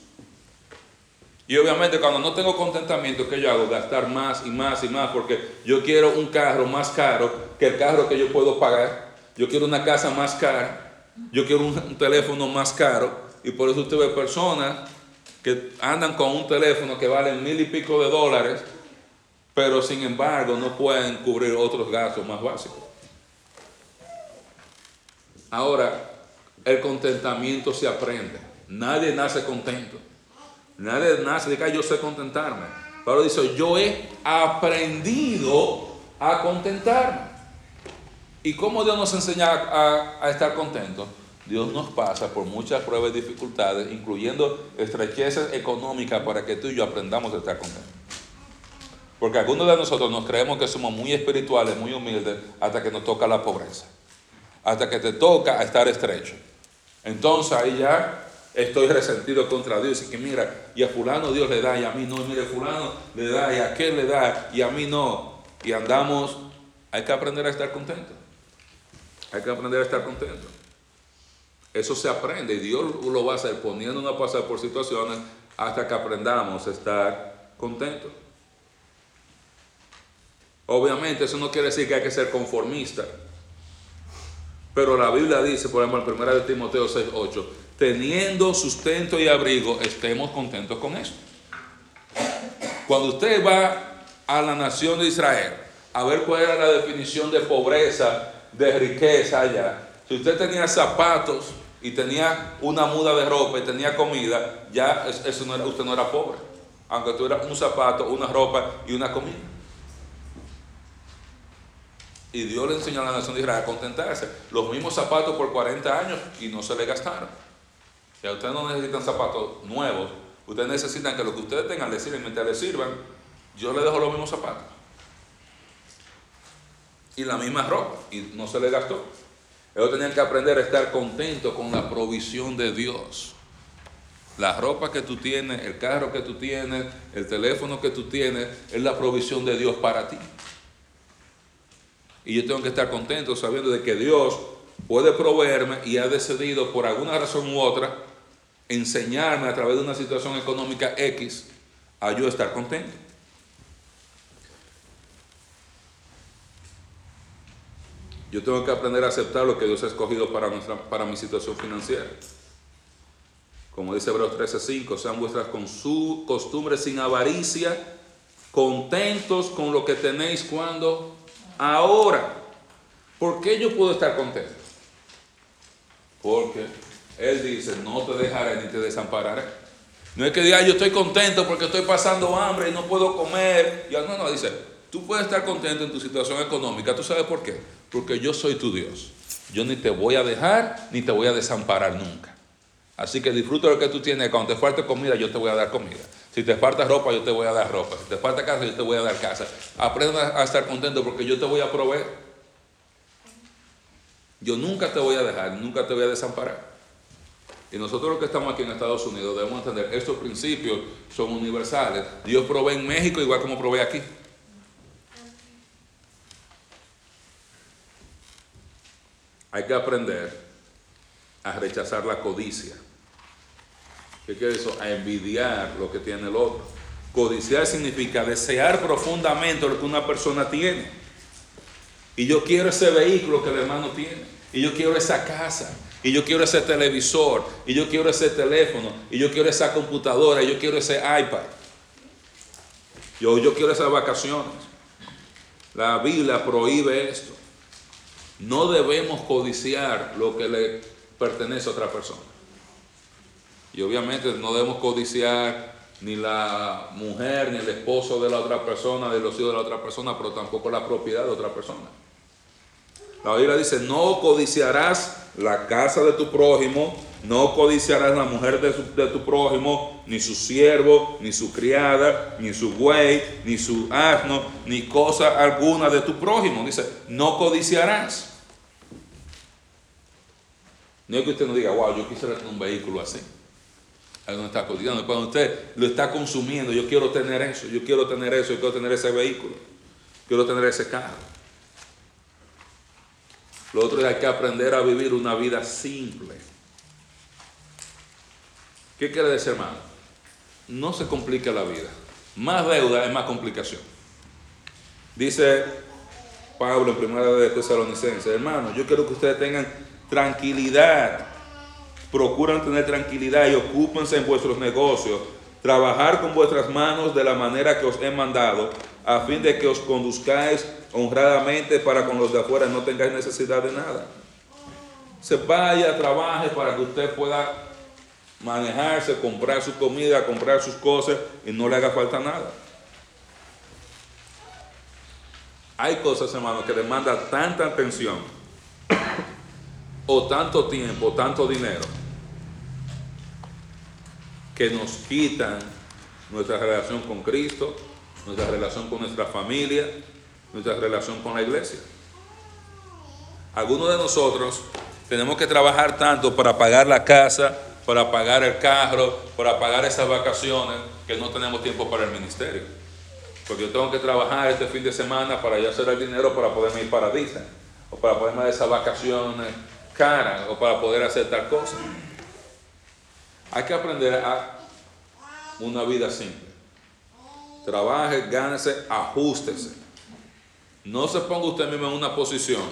Y obviamente cuando no tengo contentamiento, ¿qué yo hago? Gastar más y más y más porque yo quiero un carro más caro que el carro que yo puedo pagar. Yo quiero una casa más cara. Yo quiero un, un teléfono más caro. Y por eso usted ve personas que andan con un teléfono que vale mil y pico de dólares, pero sin embargo no pueden cubrir otros gastos más básicos. Ahora, el contentamiento se aprende. Nadie nace contento. Nadie nace de que yo sé contentarme. Pablo dice, yo he aprendido a contentarme. ¿Y cómo Dios nos enseña a, a, estar contentos? Dios nos pasa por muchas pruebas y dificultades, incluyendo estrecheces económicas para que tú y yo aprendamos a estar contentos. Porque algunos de nosotros nos creemos que somos muy espirituales, muy humildes, hasta que nos toca la pobreza. Hasta que te toca estar estrecho. Entonces ahí ya estoy resentido contra Dios y que mira, y a fulano Dios le da y a mí no, y mire, fulano le da y a aquel le da y a mí no. Y andamos, hay que aprender a estar contento. Hay que aprender a estar contento. Eso se aprende y Dios lo va a hacer poniéndonos a pasar por situaciones hasta que aprendamos a estar contentos. Obviamente eso no quiere decir que hay que ser conformista. Pero la Biblia dice, por ejemplo, en 1 de Timoteo 6, 8, teniendo sustento y abrigo, estemos contentos con eso. Cuando usted va a la nación de Israel a ver cuál era la definición de pobreza, de riqueza allá, si usted tenía zapatos y tenía una muda de ropa y tenía comida, ya eso no usted no era pobre. Aunque tuviera un zapato, una ropa y una comida. Y Dios le enseñó a la nación de Israel a contentarse. Los mismos zapatos por 40 años y no se le gastaron. Ya ustedes no necesitan zapatos nuevos. Ustedes necesitan que lo que ustedes tengan les sirvan. Mientras les sirvan, yo les dejo los mismos zapatos. Y la misma ropa. Y no se le gastó. Ellos tenían que aprender a estar contentos con la provisión de Dios. La ropa que tú tienes, el carro que tú tienes, el teléfono que tú tienes, es la provisión de Dios para ti. Y yo tengo que estar contento sabiendo de que Dios puede proveerme y ha decidido por alguna razón u otra enseñarme a través de una situación económica X a yo estar contento. Yo tengo que aprender a aceptar lo que Dios ha escogido para, nuestra, para mi situación financiera. Como dice Hebreos 13:5, sean vuestras con su costumbres sin avaricia, contentos con lo que tenéis cuando ahora. ¿Por qué yo puedo estar contento? Porque Él dice, no te dejaré ni te desampararé. No es que diga, yo estoy contento porque estoy pasando hambre y no puedo comer. Ya, no, no, dice, tú puedes estar contento en tu situación económica. ¿Tú sabes por qué? Porque yo soy tu Dios. Yo ni te voy a dejar ni te voy a desamparar nunca. Así que disfruta lo que tú tienes. Cuando te falte comida, yo te voy a dar comida. Si te falta ropa, yo te voy a dar ropa. Si te falta casa, yo te voy a dar casa. Aprenda a estar contento porque yo te voy a proveer. Yo nunca te voy a dejar, nunca te voy a desamparar. Y nosotros los que estamos aquí en Estados Unidos debemos entender, estos principios son universales. Dios provee en México igual como provee aquí. Hay que aprender a rechazar la codicia. ¿Qué quiere eso? A envidiar lo que tiene el otro. Codiciar significa desear profundamente lo que una persona tiene. Y yo quiero ese vehículo que el hermano tiene. Y yo quiero esa casa. Y yo quiero ese televisor. Y yo quiero ese teléfono. Y yo quiero esa computadora. Y yo quiero ese iPad. Yo, yo quiero esas vacaciones. La Biblia prohíbe esto. No debemos codiciar lo que le pertenece a otra persona. Y obviamente no debemos codiciar ni la mujer, ni el esposo de la otra persona, ni los hijos de la otra persona, pero tampoco la propiedad de otra persona. La Biblia dice, no codiciarás la casa de tu prójimo, no codiciarás la mujer de, tu prójimo, ni su siervo, ni su criada, ni su buey, ni su asno, ni cosa alguna de tu prójimo. Dice, no codiciarás. No es que usted no diga, wow, yo quisiera tener un vehículo así. Ahí donde está codiciando. Cuando usted lo está consumiendo, yo quiero tener eso, yo quiero tener eso, yo quiero tener ese vehículo, quiero tener ese carro. Lo otro es que hay que aprender a vivir una vida simple. ¿Qué quiere decir, hermano? No se complique la vida. Más deuda es más complicación. Dice Pablo en primera de Tesalonicenses, hermano, yo quiero que ustedes tengan tranquilidad. Procuran tener tranquilidad y ocúpense en vuestros negocios. Trabajar con vuestras manos de la manera que os he mandado, a fin de que os conduzcáis honradamente para con los de afuera no tengáis necesidad de nada. Se vaya, trabaje para que usted pueda manejarse, comprar su comida, comprar sus cosas y no le haga falta nada. Hay cosas, hermano, que demandan tanta atención o tanto tiempo, tanto dinero, que nos quitan nuestra relación con Cristo, nuestra relación con nuestra familia, nuestra relación con la iglesia. Algunos de nosotros tenemos que trabajar tanto para pagar la casa, para pagar el carro, para pagar esas vacaciones, que no tenemos tiempo para el ministerio. Porque yo tengo que trabajar este fin de semana para ya hacer el dinero para poderme ir para Disney, o para poderme dar esas vacaciones caras, o para poder hacer tal cosa. Hay que aprender a una vida simple. Trabaje, gánese, ajustese. No se ponga usted mismo en una posición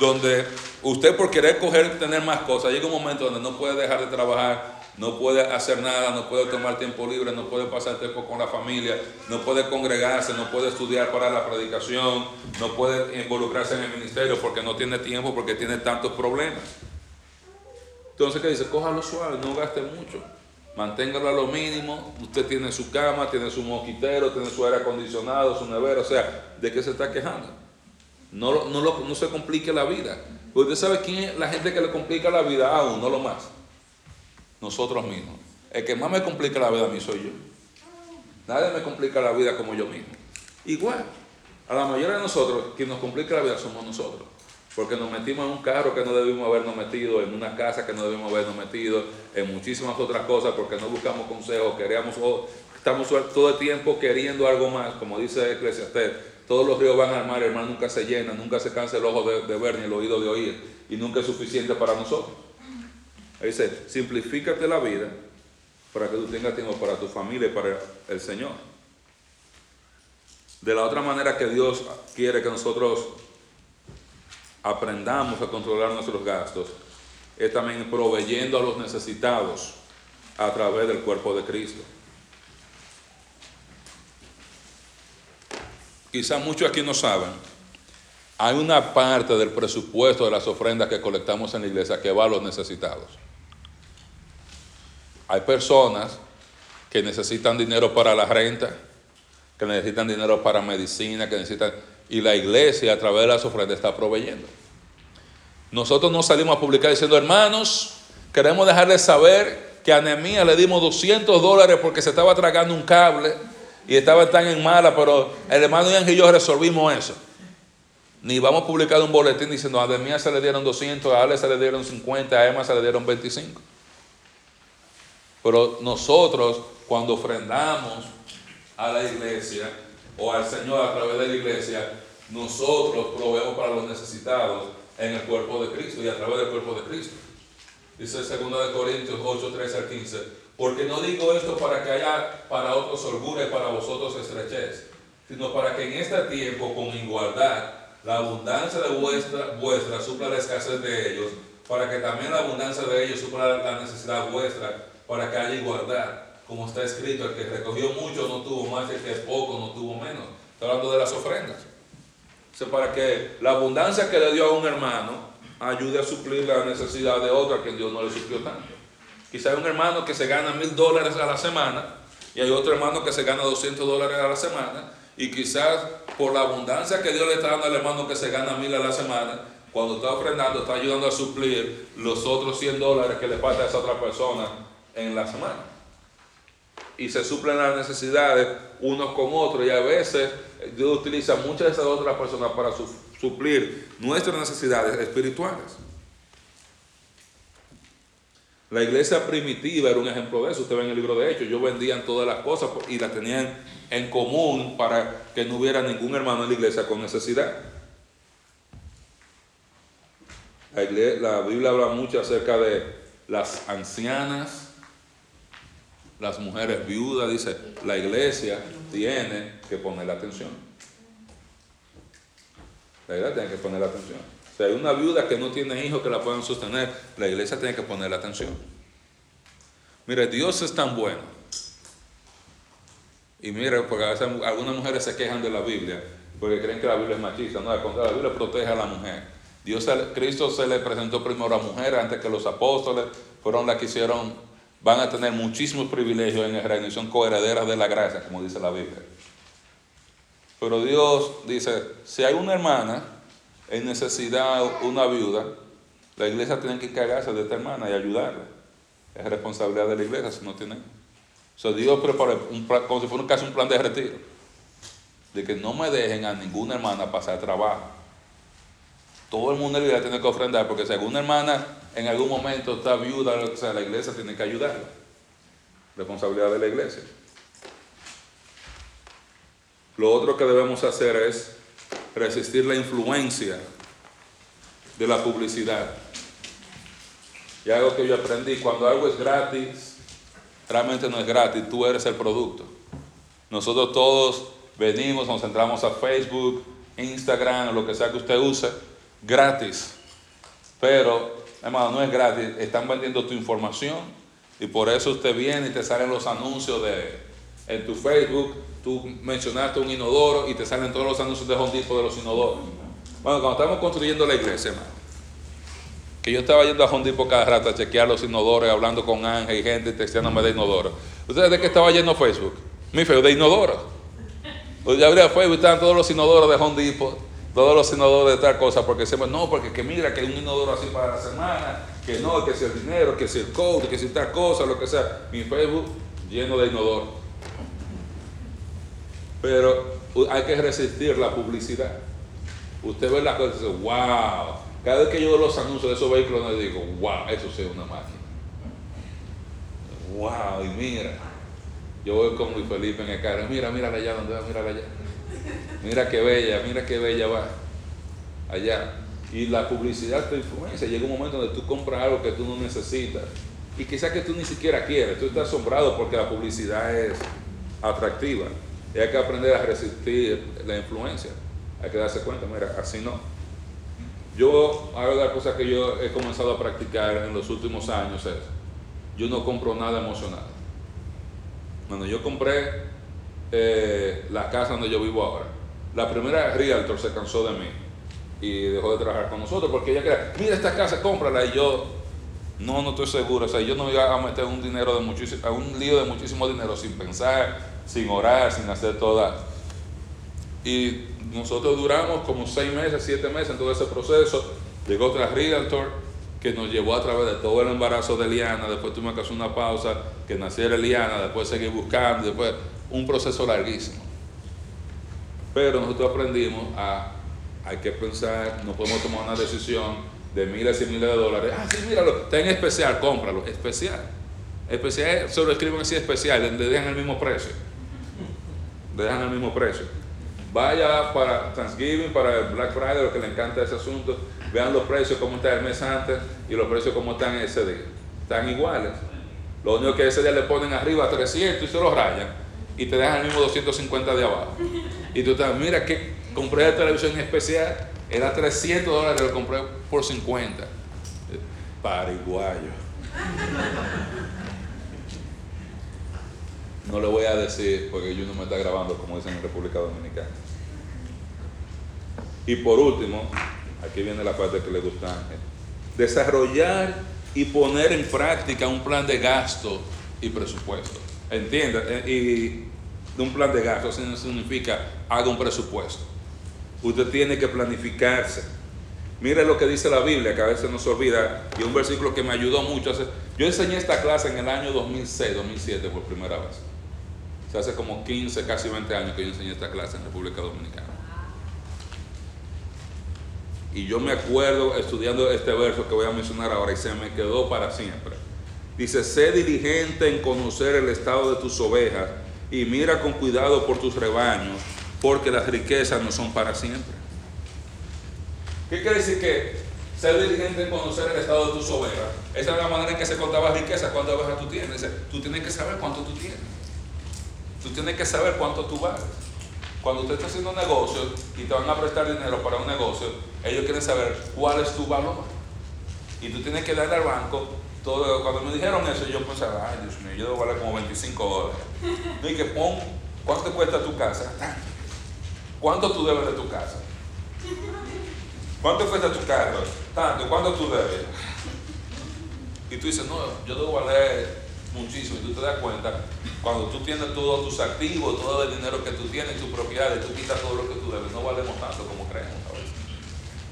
donde usted por querer coger, tener más cosas, llega un momento donde no puede dejar de trabajar, no puede hacer nada, no puede tomar tiempo libre, no puede pasar tiempo con la familia, no puede congregarse, no puede estudiar para la predicación, no puede involucrarse en el ministerio porque no tiene tiempo, porque tiene tantos problemas. Entonces, ¿qué dice? Cójalo suave, no gaste mucho. Manténgalo a lo mínimo. Usted tiene su cama, tiene su mosquitero, tiene su aire acondicionado, su nevera. O sea, ¿de qué se está quejando? No, no, no se complique la vida. Usted sabe quién es la gente que le complica la vida a uno, lo más. Nosotros mismos. El que más me complica la vida a mí soy yo. Nadie me complica la vida como yo mismo. Igual, a la mayoría de nosotros, quien nos complica la vida somos nosotros. Porque nos metimos en un carro que no debimos habernos metido, en una casa que no debimos habernos metido, en muchísimas otras cosas, porque no buscamos consejos, queríamos, estamos todo el tiempo queriendo algo más, como dice Eclesiastés, todos los ríos van al mar, el mar nunca se llena, nunca se cansa el ojo de, ver ni el oído de oír, y nunca es suficiente para nosotros. dice, simplifícate la vida para que tú tengas tiempo para tu familia y para el Señor. De la otra manera que Dios quiere que nosotros aprendamos a controlar nuestros gastos es también proveyendo a los necesitados a través del cuerpo de Cristo. Quizá muchos aquí no saben, hay una parte del presupuesto de las ofrendas que colectamos en la iglesia que va a los necesitados. Hay personas que necesitan dinero para la renta, que necesitan dinero para medicina, que necesitan... Y la iglesia a través de las ofrendas está proveyendo. Nosotros no salimos a publicar diciendo, hermanos, queremos dejarles saber que a Nehemías le dimos 200 dólares porque se estaba tragando un cable y estaba tan en mala, pero el hermano Ian y yo resolvimos eso. Ni vamos a publicar un boletín diciendo a Nehemías se le dieron 200, a Ale se le dieron 50, a Emma se le dieron 25. Pero nosotros, cuando ofrendamos a la iglesia o al Señor a través de la iglesia, nosotros proveemos para los necesitados en el cuerpo de Cristo y a través del cuerpo de Cristo. Dice 2 Corintios 8, 13 al 15. Porque no digo esto para que haya para otros holgura y para vosotros estrechez, sino para que en este tiempo con igualdad la abundancia de vuestra, vuestra supla la escasez de ellos, para que también la abundancia de ellos supla la necesidad vuestra, para que haya igualdad. Como está escrito, el que recogió mucho no tuvo más, el que poco no tuvo menos. Está hablando de las ofrendas. O para que la abundancia que le dio a un hermano ayude a suplir la necesidad de otro a quien Dios no le suplió tanto. Quizá hay un hermano que se gana mil dólares a la semana y hay otro hermano que se gana 200 dólares a la semana y quizás por la abundancia que Dios le está dando al hermano que se gana mil a la semana, cuando está ofrendando está ayudando a suplir los otros 100 dólares que le falta a esa otra persona en la semana. Y se suplen las necesidades unos con otros y a veces Dios utiliza muchas de esas otras personas para suplir nuestras necesidades espirituales. La iglesia primitiva era un ejemplo de eso. Usted ve en el libro de Hechos, ellos vendían todas las cosas y las tenían en común para que no hubiera ningún hermano en la iglesia con necesidad. La, la Biblia habla mucho acerca de las ancianas, las mujeres viudas. Dice, la iglesia tiene que poner la atención. La iglesia tiene que poner la atención hay una viuda que no tiene hijos que la puedan sostener, la iglesia tiene que poner la atención. Mire, Dios es tan bueno. Y mire, porque a veces algunas mujeres se quejan de la Biblia porque creen que la Biblia es machista. No, al la Biblia protege a la mujer. Dios, Cristo se le presentó primero a mujeres antes que los apóstoles fueron las que hicieron, van a tener muchísimos privilegios en el reino y son coherederas de la gracia, como dice la Biblia. Pero Dios dice, si hay una hermana en necesidad una viuda, la iglesia tiene que encargarse de esta hermana y ayudarla. Es responsabilidad de la iglesia si no tiene. O Dios prepara un como si fuera casi un plan de retiro. De que no me dejen a ninguna hermana pasar trabajo. Todo el mundo en la iglesia tiene que ofrendar, porque si alguna hermana en algún momento está viuda, o sea, la iglesia tiene que ayudarla. Responsabilidad de la iglesia. Lo otro que debemos hacer es resistir la influencia de la publicidad. Y algo que yo aprendí, cuando algo es gratis, realmente no es gratis, tú eres el producto. Nosotros todos venimos, nos entramos a Facebook, Instagram, lo que sea que usted use, gratis. Pero, hermano, no es gratis, están vendiendo tu información y por eso usted viene y te salen los anuncios de, en tu Facebook, tú mencionaste un inodoro y te salen todos los anuncios de Home de los inodoros. Bueno, cuando estamos construyendo la iglesia, hermano, que yo estaba yendo a Home cada rato a chequear los inodoros, hablando con Ángel y gente texteándome de inodoro. ¿Ustedes de qué estaba yendo Facebook? Mi Facebook, de inodoro. Pues ya abría Facebook y estaban todos los inodoros de Home todos los inodoros de tal cosa, porque siempre, no, porque que mira que hay un inodoro así para la semana, que no, que si el dinero, que si el code, que si tal cosa, lo que sea. Mi Facebook lleno de inodoro. Pero hay que resistir la publicidad. Usted ve las cosas y dice, wow. Cada vez que yo veo los anuncios de esos vehículos, yo digo, wow, eso sí es una máquina. Wow, y mira. Yo voy con Luis Felipe en el carro, mira, mira allá donde va, mira allá. Mira qué bella, mira qué bella va. Allá. Y la publicidad te influencia. Llega un momento donde tú compras algo que tú no necesitas. Y quizás que tú ni siquiera quieres. Tú estás asombrado porque la publicidad es atractiva. Y hay que aprender a resistir la influencia. Hay que darse cuenta, mira, así no. Yo, hago la cosa que yo he comenzado a practicar en los últimos años es, yo no compro nada emocional. Cuando yo compré eh, la casa donde yo vivo ahora, la primera realtor se cansó de mí y dejó de trabajar con nosotros porque ella quería, mira esta casa, cómprala. Y yo, no, no estoy seguro. O sea, yo no iba a meter un dinero de muchísimo, un lío de muchísimo dinero sin pensar, sin orar, sin hacer toda. Y nosotros duramos como seis meses, siete meses en todo ese proceso. Llegó otra realtor que nos llevó a través de todo el embarazo de Eliana, después tuvimos que hacer una pausa, que naciera Eliana, después seguir buscando, después un proceso larguísimo. Pero nosotros aprendimos a, hay que pensar, no podemos tomar una decisión de miles y miles de dólares. Ah, sí, míralo, está en especial, cómpralo. Especial. Especial, solo escriben así especial, le dejan el mismo precio. Le dejan el mismo precio. Vaya para Thanksgiving, para el Black Friday, lo que le encanta ese asunto, vean los precios como están el mes antes y los precios como están ese día. Están iguales. Lo único que ese día le ponen arriba 300 y se los rayan y te dejan el mismo 250 de abajo. Y tú estás, mira que compré la televisión especial, era 300 dólares, lo compré por 50. Paraguayo. No le voy a decir porque yo no me está grabando como dicen en República Dominicana. Y por último, aquí viene la parte que le gusta a Ángel. Desarrollar y poner en práctica un plan de gasto y presupuesto. Entienda, y un plan de gasto significa haga un presupuesto. Usted tiene que planificarse. Mire lo que dice la Biblia, que a veces nos olvida, y un versículo que me ayudó mucho. Yo enseñé esta clase en el año 2006, 2007 por primera vez. O sea, hace como 15, casi 20 años que yo enseñé esta clase en República Dominicana. Y yo me acuerdo estudiando este verso que voy a mencionar ahora y se me quedó para siempre. Dice, sé diligente en conocer el estado de tus ovejas y mira con cuidado por tus rebaños, porque las riquezas no son para siempre. ¿Qué quiere decir que ser diligente en conocer el estado de tus ovejas? Esa es la manera en que se contaba riqueza, cuántas ovejas tú tienes. Tú tienes que saber cuánto tú tienes. Tú tienes que saber cuánto tú vales. Cuando usted está haciendo un negocio y te van a prestar dinero para un negocio, ellos quieren saber cuál es tu valor. Y tú tienes que darle al banco todo. Cuando me dijeron eso, yo pensaba, ay Dios mío, yo debo valer como 25 dólares. Y que pon, ¿cuánto te cuesta tu casa? ¿Cuánto tú debes de tu casa? ¿Cuánto cuesta tu carro? Tanto, ¿cuánto tú debes? Y tú dices, no, yo debo valer muchísimo. Y tú te das cuenta, cuando tú tienes todos tus activos, todo el dinero que tú tienes, tus propiedades, tú quitas todo lo que tú debes, no valemos tanto como creemos a veces.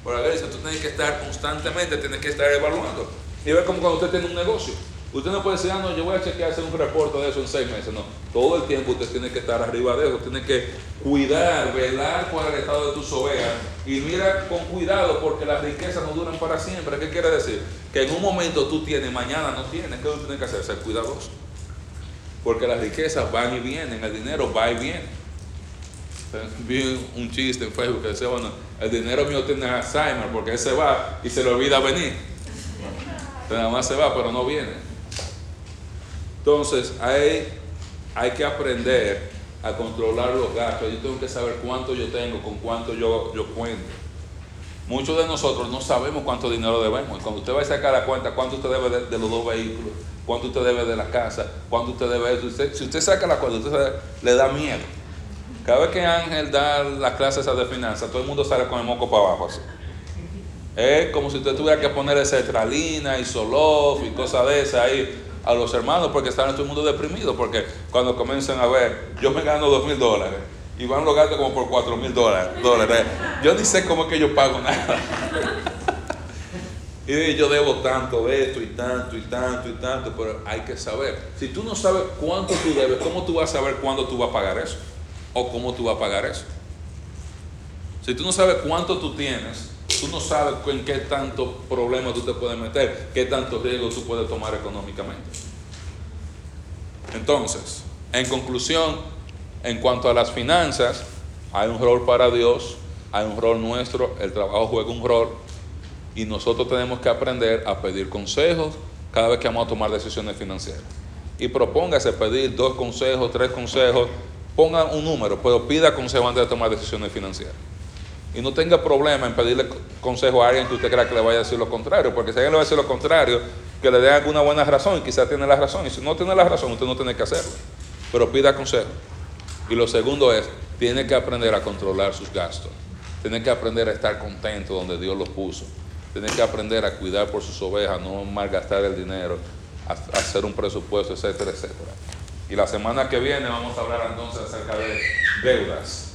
Por a veces tú tienes que estar constantemente, tienes que estar evaluando. Y ver como cuando usted tiene un negocio. Usted no puede decir, ah, no, yo voy a chequear, hacer un reporte de eso en seis meses. No, todo el tiempo usted tiene que estar arriba de eso, tiene que cuidar, velar por el estado de tus ovejas y mira con cuidado porque las riquezas no duran para siempre. ¿Qué quiere decir? Que en un momento tú tienes, mañana no tienes. ¿Qué tú tienes que hacer? Ser cuidadoso. Porque las riquezas van y vienen, el dinero va y viene. Vi un chiste en Facebook que decía, bueno, el dinero mío tiene Alzheimer porque él se va y se le olvida venir. Nada más se va, pero no viene. Entonces, hay, hay que aprender a controlar los gastos. Yo tengo que saber cuánto yo tengo, con cuánto yo, yo cuento. Muchos de nosotros no sabemos cuánto dinero debemos. Cuando usted va a sacar la cuenta, cuánto usted debe de, los dos vehículos, cuánto usted debe de la casa, cuánto usted debe de usted, Si usted saca la cuenta, usted le da miedo. Cada vez que Ángel da las clases de finanzas, todo el mundo sale con el moco para abajo así. Es como si usted tuviera que poner cetralina y solof y cosas de esas ahí a los hermanos porque están todo el mundo deprimido, porque cuando comienzan a ver, yo me gano dos mil dólares y van los gastos como por cuatro mil dólares. Yo ni sé cómo es que yo pago nada. Y yo debo tanto esto y tanto y tanto y tanto, pero hay que saber. Si tú no sabes cuánto tú debes, ¿cómo tú vas a saber cuándo tú vas a pagar eso? ¿O cómo tú vas a pagar eso? Si tú no sabes cuánto tú tienes, tú no sabes en qué tanto problema tú te puedes meter, qué tanto riesgo tú puedes tomar económicamente. Entonces, en conclusión, en cuanto a las finanzas, hay un rol para Dios, hay un rol nuestro, el trabajo juega un rol y nosotros tenemos que aprender a pedir consejos cada vez que vamos a tomar decisiones financieras. Y propóngase pedir dos consejos, tres consejos, ponga un número, pero pida consejo antes de tomar decisiones financieras y no tenga problema en pedirle consejo a alguien que usted crea que le vaya a decir lo contrario, porque si alguien le va a decir lo contrario, que le dé alguna buena razón y quizás tiene la razón, y si no tiene la razón, usted no tiene que hacerlo, pero pida consejo. Y lo segundo es, tiene que aprender a controlar sus gastos, tiene que aprender a estar contento donde Dios lo puso, tiene que aprender a cuidar por sus ovejas, no malgastar el dinero, hacer un presupuesto, etcétera, etcétera. Y la semana que viene vamos a hablar entonces acerca de deudas.